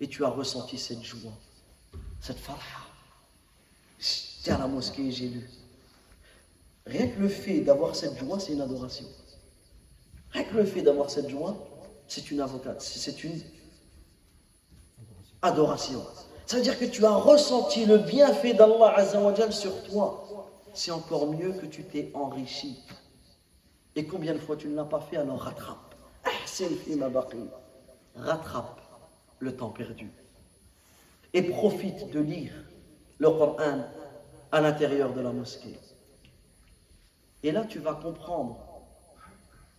et tu as ressenti cette joie, cette farha. J'étais à la mosquée et j'ai lu. Rien que le fait d'avoir cette joie, c'est une adoration. Rien que le fait d'avoir cette joie, c'est une avocate, c'est une adoration. Ça veut dire que tu as ressenti le bienfait d'Allah sur toi. C'est encore mieux que tu t'es enrichi. Et combien de fois tu ne l'as pas fait, alors rattrape. Rattrape le temps perdu. Et profite de lire le Coran à l'intérieur de la mosquée. Et là, tu vas comprendre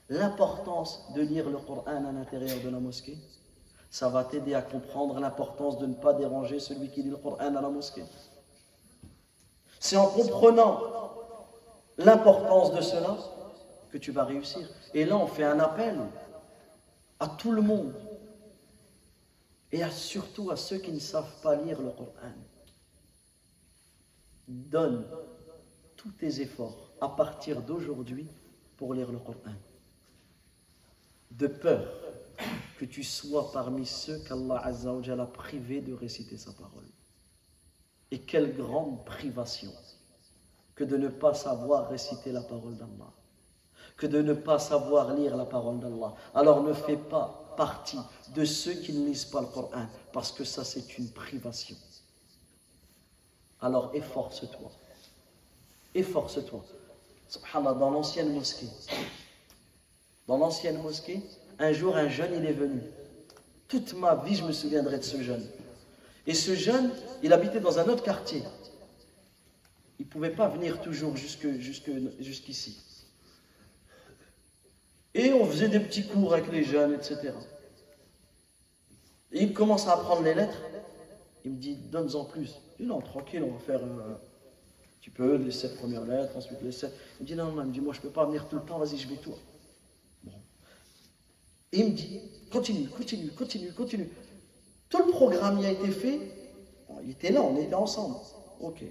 l'importance de lire le Coran à l'intérieur de la mosquée. Ça va t'aider à comprendre l'importance de ne pas déranger celui qui lit le Coran à la mosquée. C'est en comprenant l'importance de cela que tu vas réussir. Et là, on fait un appel à tout le monde et surtout à ceux qui ne savent pas lire le Coran. Donne tous tes efforts à partir d'aujourd'hui pour lire le Coran. De peur que tu sois parmi ceux qu'Allah a privé de réciter sa parole. Et quelle grande privation que de ne pas savoir réciter la parole d'Allah, que de ne pas savoir lire la parole d'Allah. Alors ne fais pas partie de ceux qui ne lisent pas le Coran, parce que ça c'est une privation. Alors efforce-toi, efforce-toi dans l'ancienne mosquée. Dans l'ancienne mosquée, un jour, un jeune, il est venu. Toute ma vie, je me souviendrai de ce jeune. Et ce jeune, il habitait dans un autre quartier. Il ne pouvait pas venir toujours jusqu'ici. Et on faisait des petits cours avec les jeunes, etc. Et il commence à apprendre les lettres. Il me dit, donne-en plus. Je dis, non, tranquille, on va faire... Tu peux les sept premières lettres, ensuite les sept. Il me dit non, non, il me dit moi je ne peux pas venir tout le temps, vas-y, je vais toi. Et il me dit continue, continue, continue, continue. Tout le programme y a été fait. il était là, on était ensemble. Ok.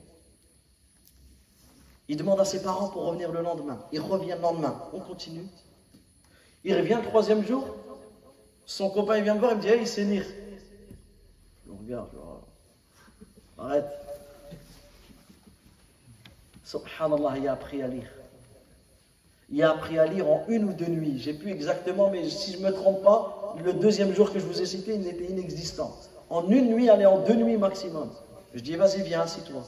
Il demande à ses parents pour revenir le lendemain. Il revient le lendemain. On continue. Il revient le troisième jour. Son copain vient me voir, il me dit hey, il sait lire. Je regarde, je... arrête. Subhanallah, il a appris à lire. Il a appris à lire en une ou deux nuits. J'ai plus exactement, mais si je ne me trompe pas, le deuxième jour que je vous ai cité, il était inexistant. En une nuit, allez, en deux nuits maximum. Je dis, vas-y, viens, assis-toi.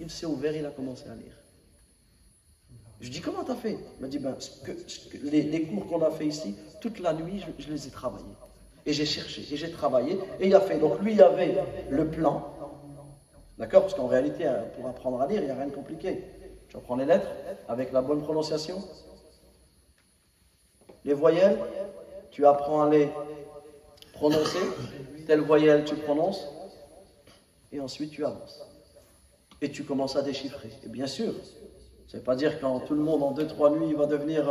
Il s'est ouvert, il a commencé à lire. Je dis, comment tu as fait? Il m'a dit, ben, les, cours qu'on a fait ici, toute la nuit, je, je les ai travaillés. Et j'ai cherché, et j'ai travaillé, et il a fait. Donc lui, il avait le plan. D'accord? Parce qu'en réalité, hein, pour apprendre à lire, il n'y a rien de compliqué. Tu apprends les lettres avec la bonne prononciation. Les voyelles, tu apprends à les prononcer. Telle voyelle, tu prononces. Et ensuite, tu avances. Et tu commences à déchiffrer. Et bien sûr, ça ne pas dire quand tout le monde en deux, trois nuits, il va devenir,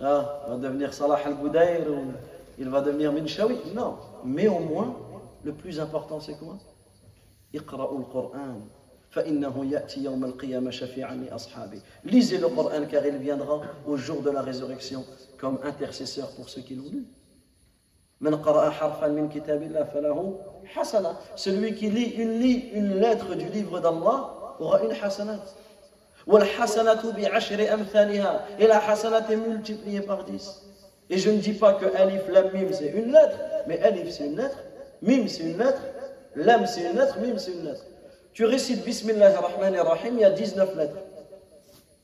euh, hein, Salah al-Boudayr ou il va devenir Minshawi. Non. Mais au moins, le plus important, c'est quoi? Lisez le Coran car il viendra au jour de la résurrection comme intercesseur pour ceux qui l'ont lu. Celui qui lit une, lettre du livre d'Allah aura une hasanat. Et la hasanat est multipliée par 10. Et je ne dis pas que alif, lam, mim c'est une lettre, mais alif c'est une lettre, mim c'est une lettre, lam c'est une lettre, mim c'est une lettre. Tu récites Bismillah ar-Rahman ar-Rahim, il y a 19 lettres.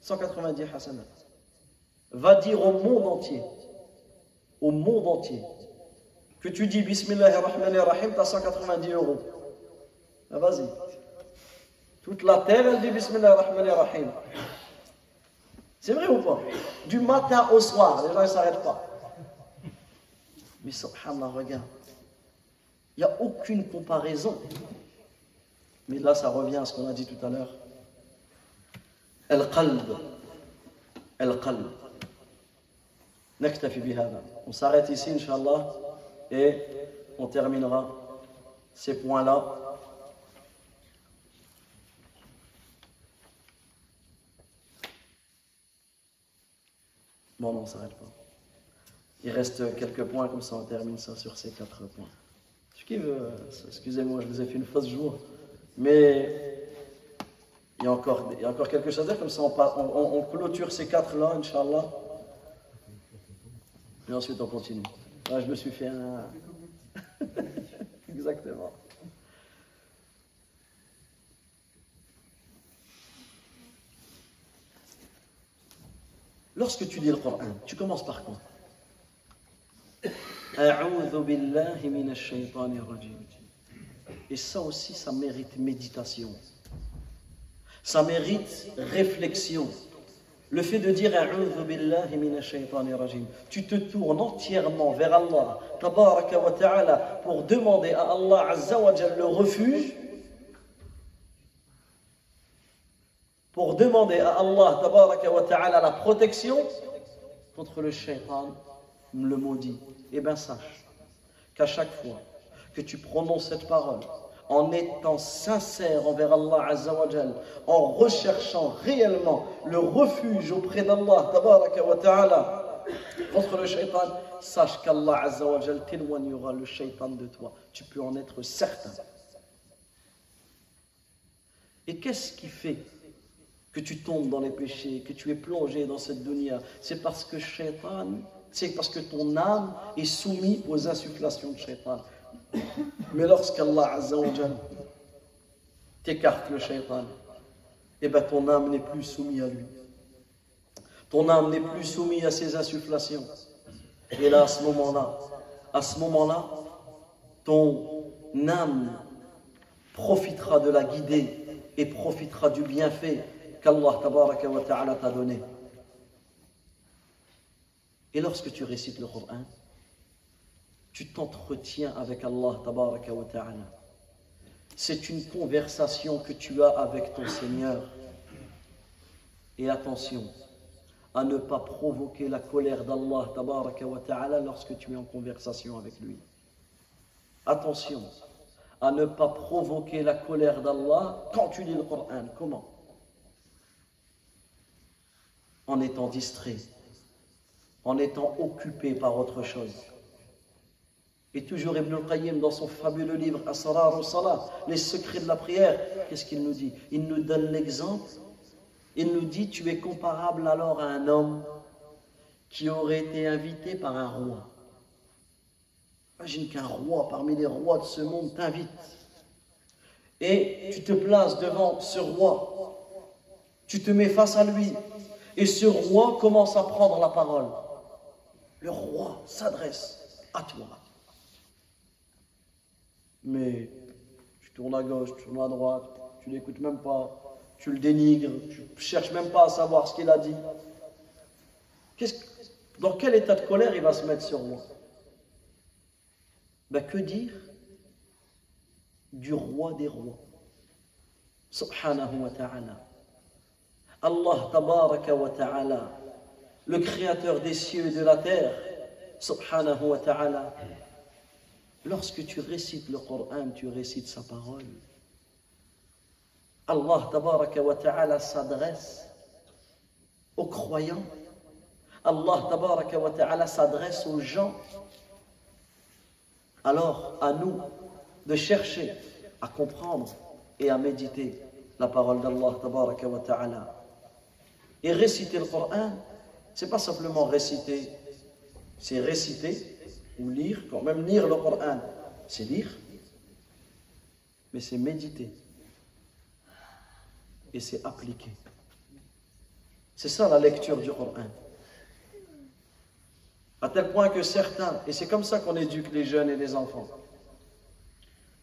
190 hasanat. Va dire au monde entier, au monde entier, que tu dis Bismillahirrahmanirrahim, tu as 190 euros. Ah, Vas-y. Toute la terre, elle dit Bismillahirrahmanirrahim. C'est vrai ou pas? Du matin au soir, les gens ne s'arrêtent pas. Mais subhanallah, regarde. Il n'y a aucune comparaison. Mais là, ça revient à ce qu'on a dit tout à l'heure. Al-Qalb. El Qalb. Naktafi bihada. On s'arrête ici, Inch'Allah, et on terminera ces points-là. Bon, non, on ne s'arrête pas. Il reste quelques points, comme ça on termine ça sur ces quatre points. Euh, excusez-moi, je vous ai fait une fausse jour mais il y, a encore, il y a encore quelque chose à dire comme ça on, on, clôture ces quatre là Inch'Allah et ensuite, on continue. Là, je me suis fait un. Exactement. Lorsque tu lis le Coran, tu commences par quoi? Et ça aussi, ça mérite méditation. Ça mérite réflexion. Le fait de dire tu te tournes entièrement vers Allah pour demander à Allah le refuge pour demander à Allah la protection contre le shaitan, le maudit. Eh bien sache qu'à chaque fois que tu prononces cette parole, en étant sincère envers Allah Azzawajal, en recherchant réellement le refuge auprès d'Allah Ta'ala contre le shaitan, sache qu'Allah Azzawajal t'éloignera le shaitan de toi. Tu peux en être certain. Et qu'est-ce qui fait que tu tombes dans les péchés, que tu es plongé dans cette dunya? C'est parce que shaitan, c'est parce que ton âme est soumise aux insufflations de shaitan. Mais lorsqu'Allah t'écarte le shaitan, eh bien ton âme n'est plus soumise à lui. Ton âme n'est plus soumise à ses insufflations. Et là, à ce moment-là, à ce moment-là, ton âme profitera de la guider et profitera du bienfait qu'Allah t'a donné. Et lorsque tu récites le Coran, tu t'entretiens avec Allah. C'est une conversation que tu as avec ton Seigneur. Et attention à ne pas provoquer la colère d'Allah lorsque tu es en conversation avec lui. Attention à ne pas provoquer la colère d'Allah quand tu lis le Coran. Comment? En étant distrait, en étant occupé par autre chose. Et toujours Ibn al-Qayyim, dans son fabuleux livre Asrar al-Salah, les secrets de la prière, qu'est-ce qu'il nous dit? Il nous donne l'exemple. Il nous dit Tu es comparable alors à un homme qui aurait été invité par un roi. Imagine qu'un roi, parmi les rois de ce monde, t'invite. Et tu te places devant ce roi. Tu te mets face à lui. Et ce roi commence à prendre la parole. Le roi s'adresse à toi mais tu tournes à gauche, tu tournes à droite, tu l'écoutes même pas, tu le dénigres, tu cherches même pas à savoir ce qu'il a dit. dans quel état de colère il va se mettre sur moi? Ben, Que dire du roi des rois? Subhanahu wa ta'ala. Allah tabaraka wa ta'ala, le créateur des cieux et de la terre, subhanahu wa ta'ala, Lorsque tu récites le Coran, tu récites sa parole. Allah ta'ala s'adresse aux croyants. Allah ta'ala s'adresse aux gens. Alors, à nous de chercher à comprendre et à méditer la parole d'Allah wa ta'ala. Et réciter le Coran, c'est pas simplement réciter, c'est réciter ou lire, quand même lire le Coran, c'est lire, mais c'est méditer et c'est appliquer. C'est ça la lecture du Coran. À tel point que certains, et c'est comme ça qu'on éduque les jeunes et les enfants.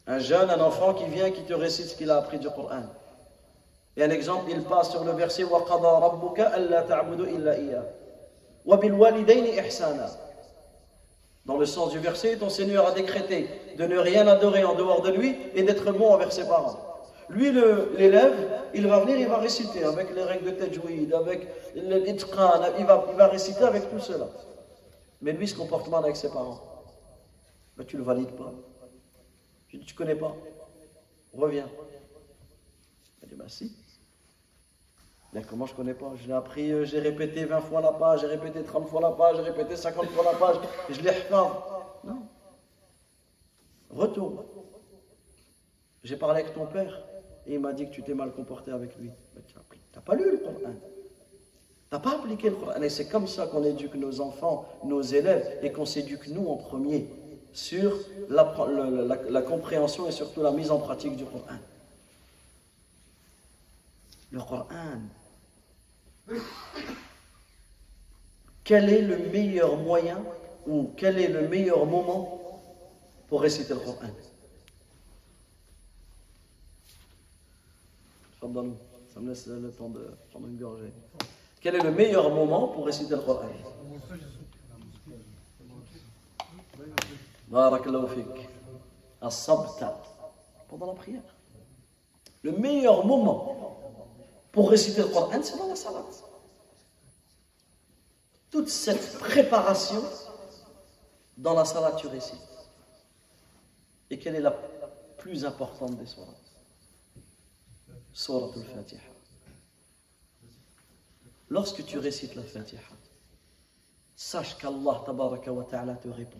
Un jeune, un enfant qui vient, qui te récite ce qu'il a appris du Coran. Et un exemple, il passe sur le verset وَقَضَى رَبُّكَ أَلَّا تَعْبُدُوا إِلَّا إِيَّهُ وَبِالْوَالِدَيْنِ إِحْسَانًا dans le sens du verset, ton Seigneur a décrété de ne rien adorer en dehors de lui et d'être bon envers ses parents. Lui, l'élève, il va venir, il va réciter avec les règles de tajwid, avec l'itqan, il va, il va réciter avec tout cela. Mais lui, ce comportement avec ses parents, ben, tu ne le valides pas. Tu ne connais pas. Reviens. Il dit, ben si. Mais comment je connais pas? Je l'ai appris, euh, j'ai répété 20 fois la page, j'ai répété 30 fois la page, j'ai répété 50 fois la page, je l'ai. Non. Retourne. J'ai parlé avec ton père et il m'a dit que tu t'es mal comporté avec lui. tu n'as pas lu le Coran. Tu n'as pas appliqué le Coran. Et c'est comme ça qu'on éduque nos enfants, nos élèves, et qu'on s'éduque nous en premier sur la, la, compréhension et surtout la mise en pratique du Coran. Le Coran. Quel est le meilleur moyen ou quel est le meilleur moment pour réciter le Coran? Ça me laisse le temps de prendre une gorgée. Quel est le meilleur moment pour réciter le Coran? Pendant la prière. Le meilleur moment pour réciter le Coran, c'est dans la salat. Toute cette préparation, dans la salat, tu récites. Et quelle est la plus importante des soirates Surat al-Fatiha. Lorsque tu récites la Fatiha, sache qu'Allah ta'ala te répond.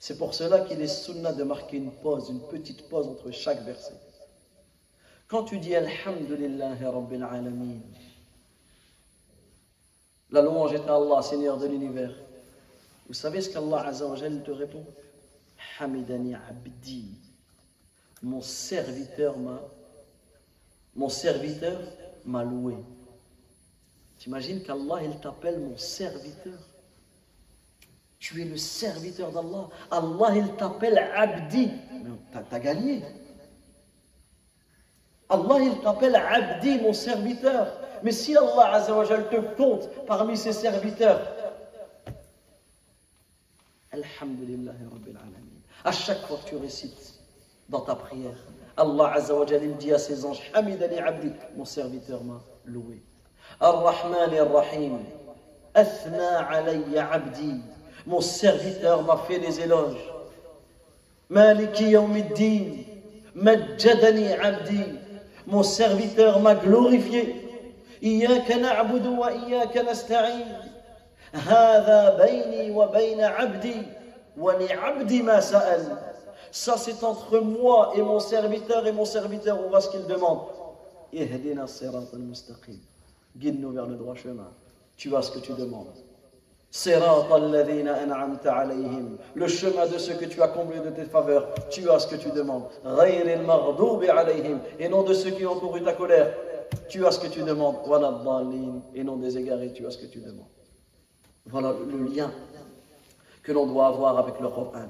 C'est pour cela qu'il est sunnah de marquer une pause, une petite pause entre chaque verset. Quand tu dis Alhamdulillah Rabbil Alamin, la louange est à Allah, Seigneur de l'univers. Vous savez ce qu'Allah te répond? Hamidani Abdi, mon serviteur m'a mon serviteur m'a loué. T'imagines qu'Allah, il t'appelle mon serviteur? Tu es le serviteur d'Allah. Allah, il t'appelle Abdi. T'as gagné. Allah, il t'appelle Abdi, mon serviteur. Mais si Allah Azzawajal te compte parmi ses serviteurs, Alhamdulillah Rabbil Alamin. À chaque fois que tu récites dans ta prière, Allah Azza wa il dit à ses anges Hamidani Abdi, mon serviteur m'a loué. Ar-Rahman Ar-Rahim, Athna alayya Abdi, mon serviteur m'a fait des éloges. Maliki Yawmiddin, Majjadani Abdi, mon serviteur m'a glorifié. إياك نعبد وإياك نستعين هذا بيني وبين عبدي ولعبدي ما سأل ça, c'est entre moi et mon serviteur, et mon serviteur, on voit ce qu'il demande. Guide-nous vers le droit chemin. Tu vois ce que tu demandes. Le chemin de ceux que tu as comblé de tes faveurs, tu as ce que tu demandes. Et non de ceux qui ont couru ta colère, tu as ce que tu demandes. Et non des égarés, tu as ce que tu demandes. Voilà le lien que l'on doit avoir avec le Coran.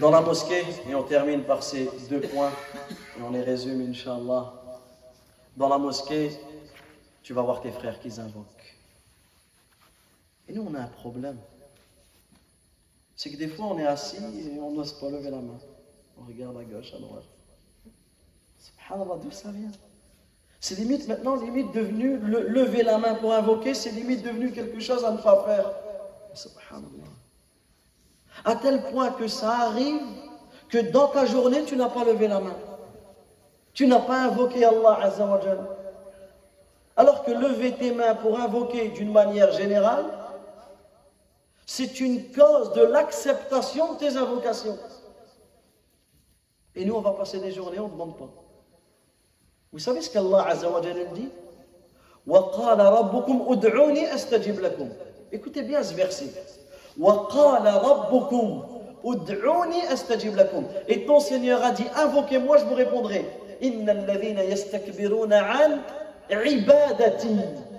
Dans la mosquée, et on termine par ces deux points, et on les résume, Inch'Allah. Dans la mosquée, tu vas voir tes frères qui invoquent. Nous, on a un problème. C'est que des fois, on est assis et on n'ose pas lever la main. On regarde à gauche, à droite. Subhanallah, d'où ça vient? C'est limite maintenant, limite devenu, lever la main pour invoquer, c'est limite devenu quelque chose à ne pas faire. Subhanallah. À tel point que ça arrive que dans ta journée, tu n'as pas levé la main. Tu n'as pas invoqué Allah Azzawajal. Alors que lever tes mains pour invoquer d'une manière générale, c'est une cause de l'acceptation de tes invocations. Et nous, on va passer des journées, on ne demande pas. Vous savez ce qu'Allah Azzawajal dit Écoutez bien ce verset. Et ton Seigneur a dit, invoquez-moi, je vous répondrai. عبادتي سيدخلون جهنم داخرين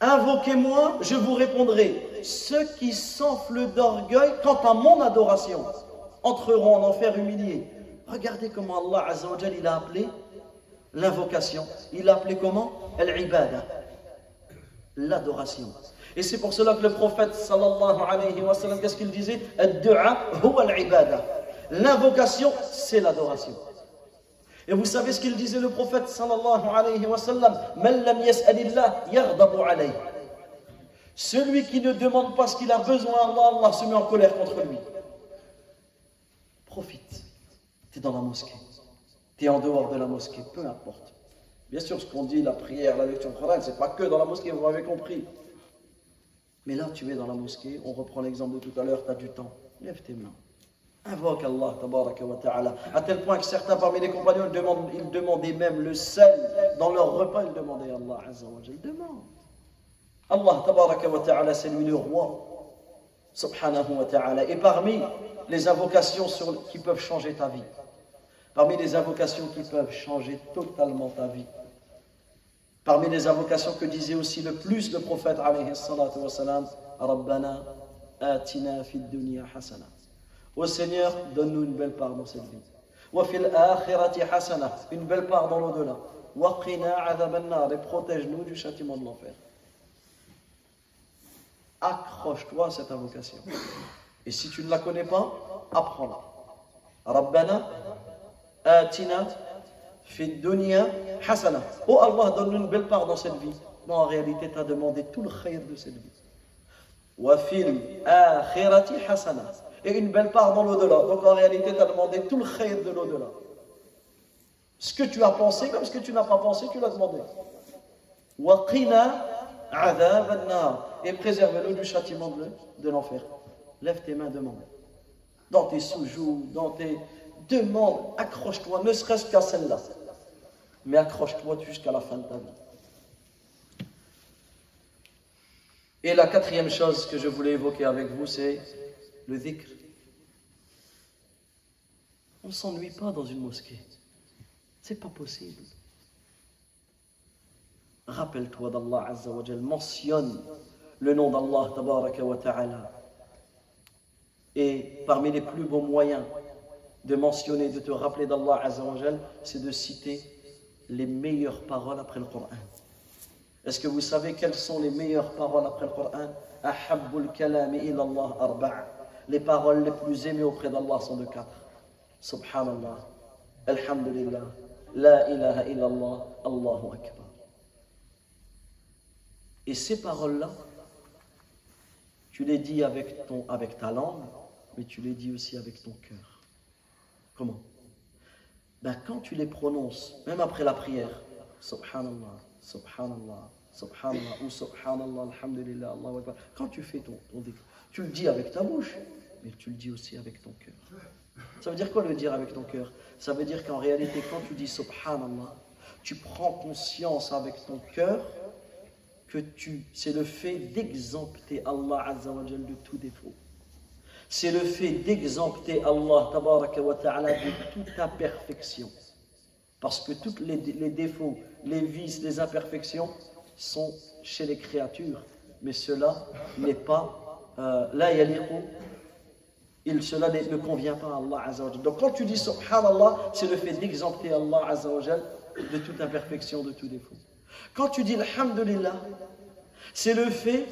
Invoquez-moi, je vous répondrai. Ceux qui s'enflent d'orgueil quant à mon adoration entreront en enfer humiliés. Regardez comment Allah a appelé l'invocation. Il l'a appelé comment? Al-ibada. L'adoration. Et c'est pour cela que le prophète sallallahu alayhi wa sallam, qu'est-ce qu'il disait? L'invocation, c'est l'adoration. Et vous savez ce qu'il disait le prophète sallallahu alayhi wa sallam? Celui qui ne demande pas ce qu'il a besoin, Allah, Allah se met en colère contre lui. Profite. Tu es dans la mosquée. Tu es en dehors de la mosquée, peu importe. Bien sûr, ce qu'on dit, la prière, la lecture du Coran, c'est pas que dans la mosquée, vous m'avez compris. Mais là, tu es dans la mosquée, on reprend l'exemple de tout à l'heure, tu as du temps. Lève tes mains. Invoque Allah, tabaraka wa ta'ala. À tel point que certains parmi les compagnons, ils demandaient, même le sel dans leur repas, ils demandaient Allah, azza wa Ils demandent. Allah, tabaraka wa ta'ala, c'est lui le roi. Subhanahu wa ta'ala. Et parmi les invocations qui peuvent changer ta vie, parmi les invocations qui peuvent changer totalement ta vie, parmi les invocations que disait aussi le plus le prophète, alayhi salatu wa salam, Rabbana atina fid dunya hasana. Ô Seigneur, donne-nous une belle part dans cette vie. Une belle part dans l'au-delà. Et protège-nous du châtiment de l'enfer. Accroche-toi à cette invocation. Et si tu ne la connais pas, apprends-la. Rabbana atina fid dunya hasana. Oh Allah, donne-nous une belle part dans cette vie. Non, en réalité, tu as demandé tout le khayr de cette vie. Wa fil akhirati hasana et une belle part dans l'au-delà. Donc en réalité, tu as demandé tout le khayr de l'au-delà. Ce que tu as pensé comme ce que tu n'as pas pensé, tu l'as demandé. Et préserve-nous du châtiment de, l'enfer. Lève tes mains, demande. Dans tes sous dans tes demandes, accroche-toi, ne serait-ce qu'à celle-là. Mais accroche-toi jusqu'à la fin de ta vie. Et la quatrième chose que je voulais évoquer avec vous, c'est le dhikr. On ne s'ennuie pas dans une mosquée. C'est pas possible. Rappelle-toi d'Allah Azza wa mentionne le nom d'Allah Tabaraka wa Ta'ala. Et parmi les plus beaux moyens de mentionner, de te rappeler d'Allah Azza wa c'est de citer les meilleures paroles après le Coran. Est-ce que vous savez quelles sont les meilleures paroles après le Coran? Ahabbul kalami ilallah arba'a les paroles les plus aimées auprès d'Allah sont de quatre. Subhanallah, Alhamdulillah, La ilaha illallah, Allahu Akbar. Et ces paroles-là, tu les dis avec, ton, avec ta langue, mais tu les dis aussi avec ton cœur. Comment? Ben, Quand tu les prononces, même après la prière, Subhanallah, Subhanallah, Subhanallah, ou Subhanallah, Alhamdulillah, Allahu Akbar, quand tu fais ton, ton tu le dis avec ta bouche, mais tu le dis aussi avec ton cœur. Ça veut dire quoi le dire avec ton cœur? Ça veut dire qu'en réalité, quand tu dis Subhanallah, tu prends conscience avec ton cœur que tu, c'est le fait d'exempter Allah Azzawajal de tout défaut. C'est le fait d'exempter Allah Tabaraka wa Ta'ala de toute imperfection. Parce que tous les, défauts, les vices, les imperfections sont chez les créatures. Mais cela n'est pas euh, la yaliqu il, cela ne convient pas à Allah Azzawajal. Donc quand tu dis Subhanallah, c'est le fait d'exempter Allah Azzawajal de toute imperfection, de tout défaut. Quand tu dis Alhamdulillah, c'est le fait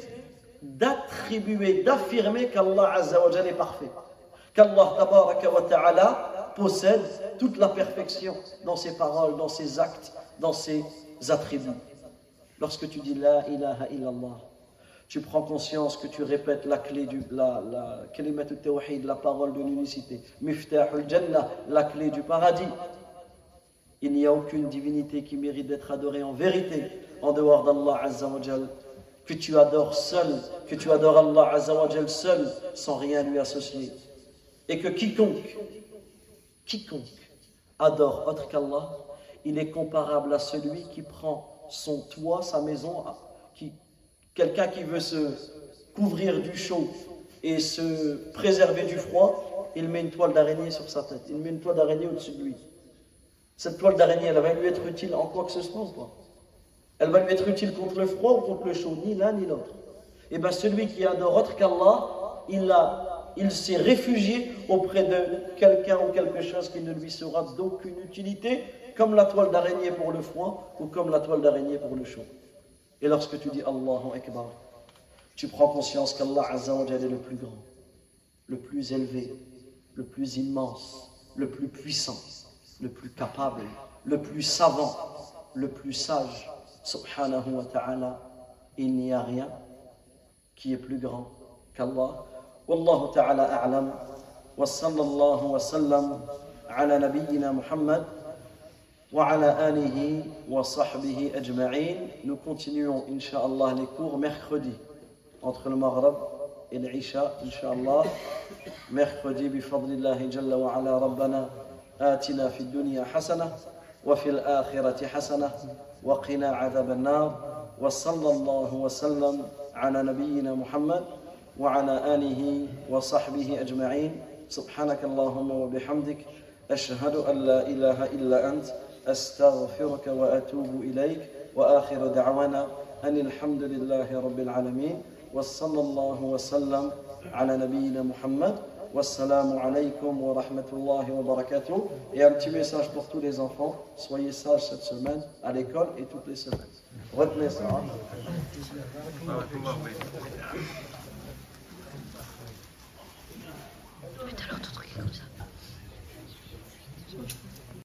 d'attribuer, d'affirmer qu'Allah Azzawajal est parfait. Qu'Allah Tabaraka wa Ta'ala possède toute la perfection dans ses paroles, dans ses actes, dans ses attributs. Lorsque tu dis La ilaha illallah, tu prends conscience que tu répètes la clé du la, la la parole de l'unicité, miftahul jannah, la clé du paradis. Il n'y a aucune divinité qui mérite d'être adorée en vérité en dehors d'Allah Azza que tu adores seul, que tu adores Allah Azza seul, sans rien lui associer. Et que quiconque, quiconque adore autre qu'Allah, il est comparable à celui qui prend son toit, sa maison, Quelqu'un qui veut se couvrir du chaud et se préserver du froid, il met une toile d'araignée sur sa tête, il met une toile d'araignée au-dessus de lui. Cette toile d'araignée, elle va lui être utile en quoi que ce soit pas Elle va lui être utile contre le froid ou contre le chaud, ni l'un ni l'autre. Et bien celui qui adore autre qu'Allah, il, il s'est réfugié auprès de quelqu'un ou quelque chose qui ne lui sera d'aucune utilité, comme la toile d'araignée pour le froid ou comme la toile d'araignée pour le chaud. Et lorsque tu dis Allahu Akbar, tu prends conscience qu'Allah est le plus grand, le plus élevé, le plus immense, le plus puissant, le plus capable, le plus savant, le plus sage, subhanahu wa ta'ala. Il n'y a rien qui est plus grand qu'Allah. Wallahu ta'ala a'lam. Wa sallallahu wa sallam ala nabiyyina وعلى آله وصحبه أجمعين. Nous continuons إن شاء الله les cours mercredi. المغرب العشاء إن شاء الله mercredi بفضل الله جل وعلا ربنا آتنا في الدنيا حسنة وفي الآخرة حسنة وقنا عذاب النار وصلى الله وسلم على نبينا محمد وعلى آله وصحبه أجمعين سبحانك اللهم وبحمدك أشهد أن لا إله إلا أنت أستغفرك وأتوب إليك وآخر دعوانا أن الحمد لله رب العالمين وصلى الله وسلم على نبينا محمد alaikum wa rahmatullahi wa barakatuh. Et un petit message pour tous les enfants. Soyez sages cette semaine à l'école et toutes les semaines. Retenez ça. Hein.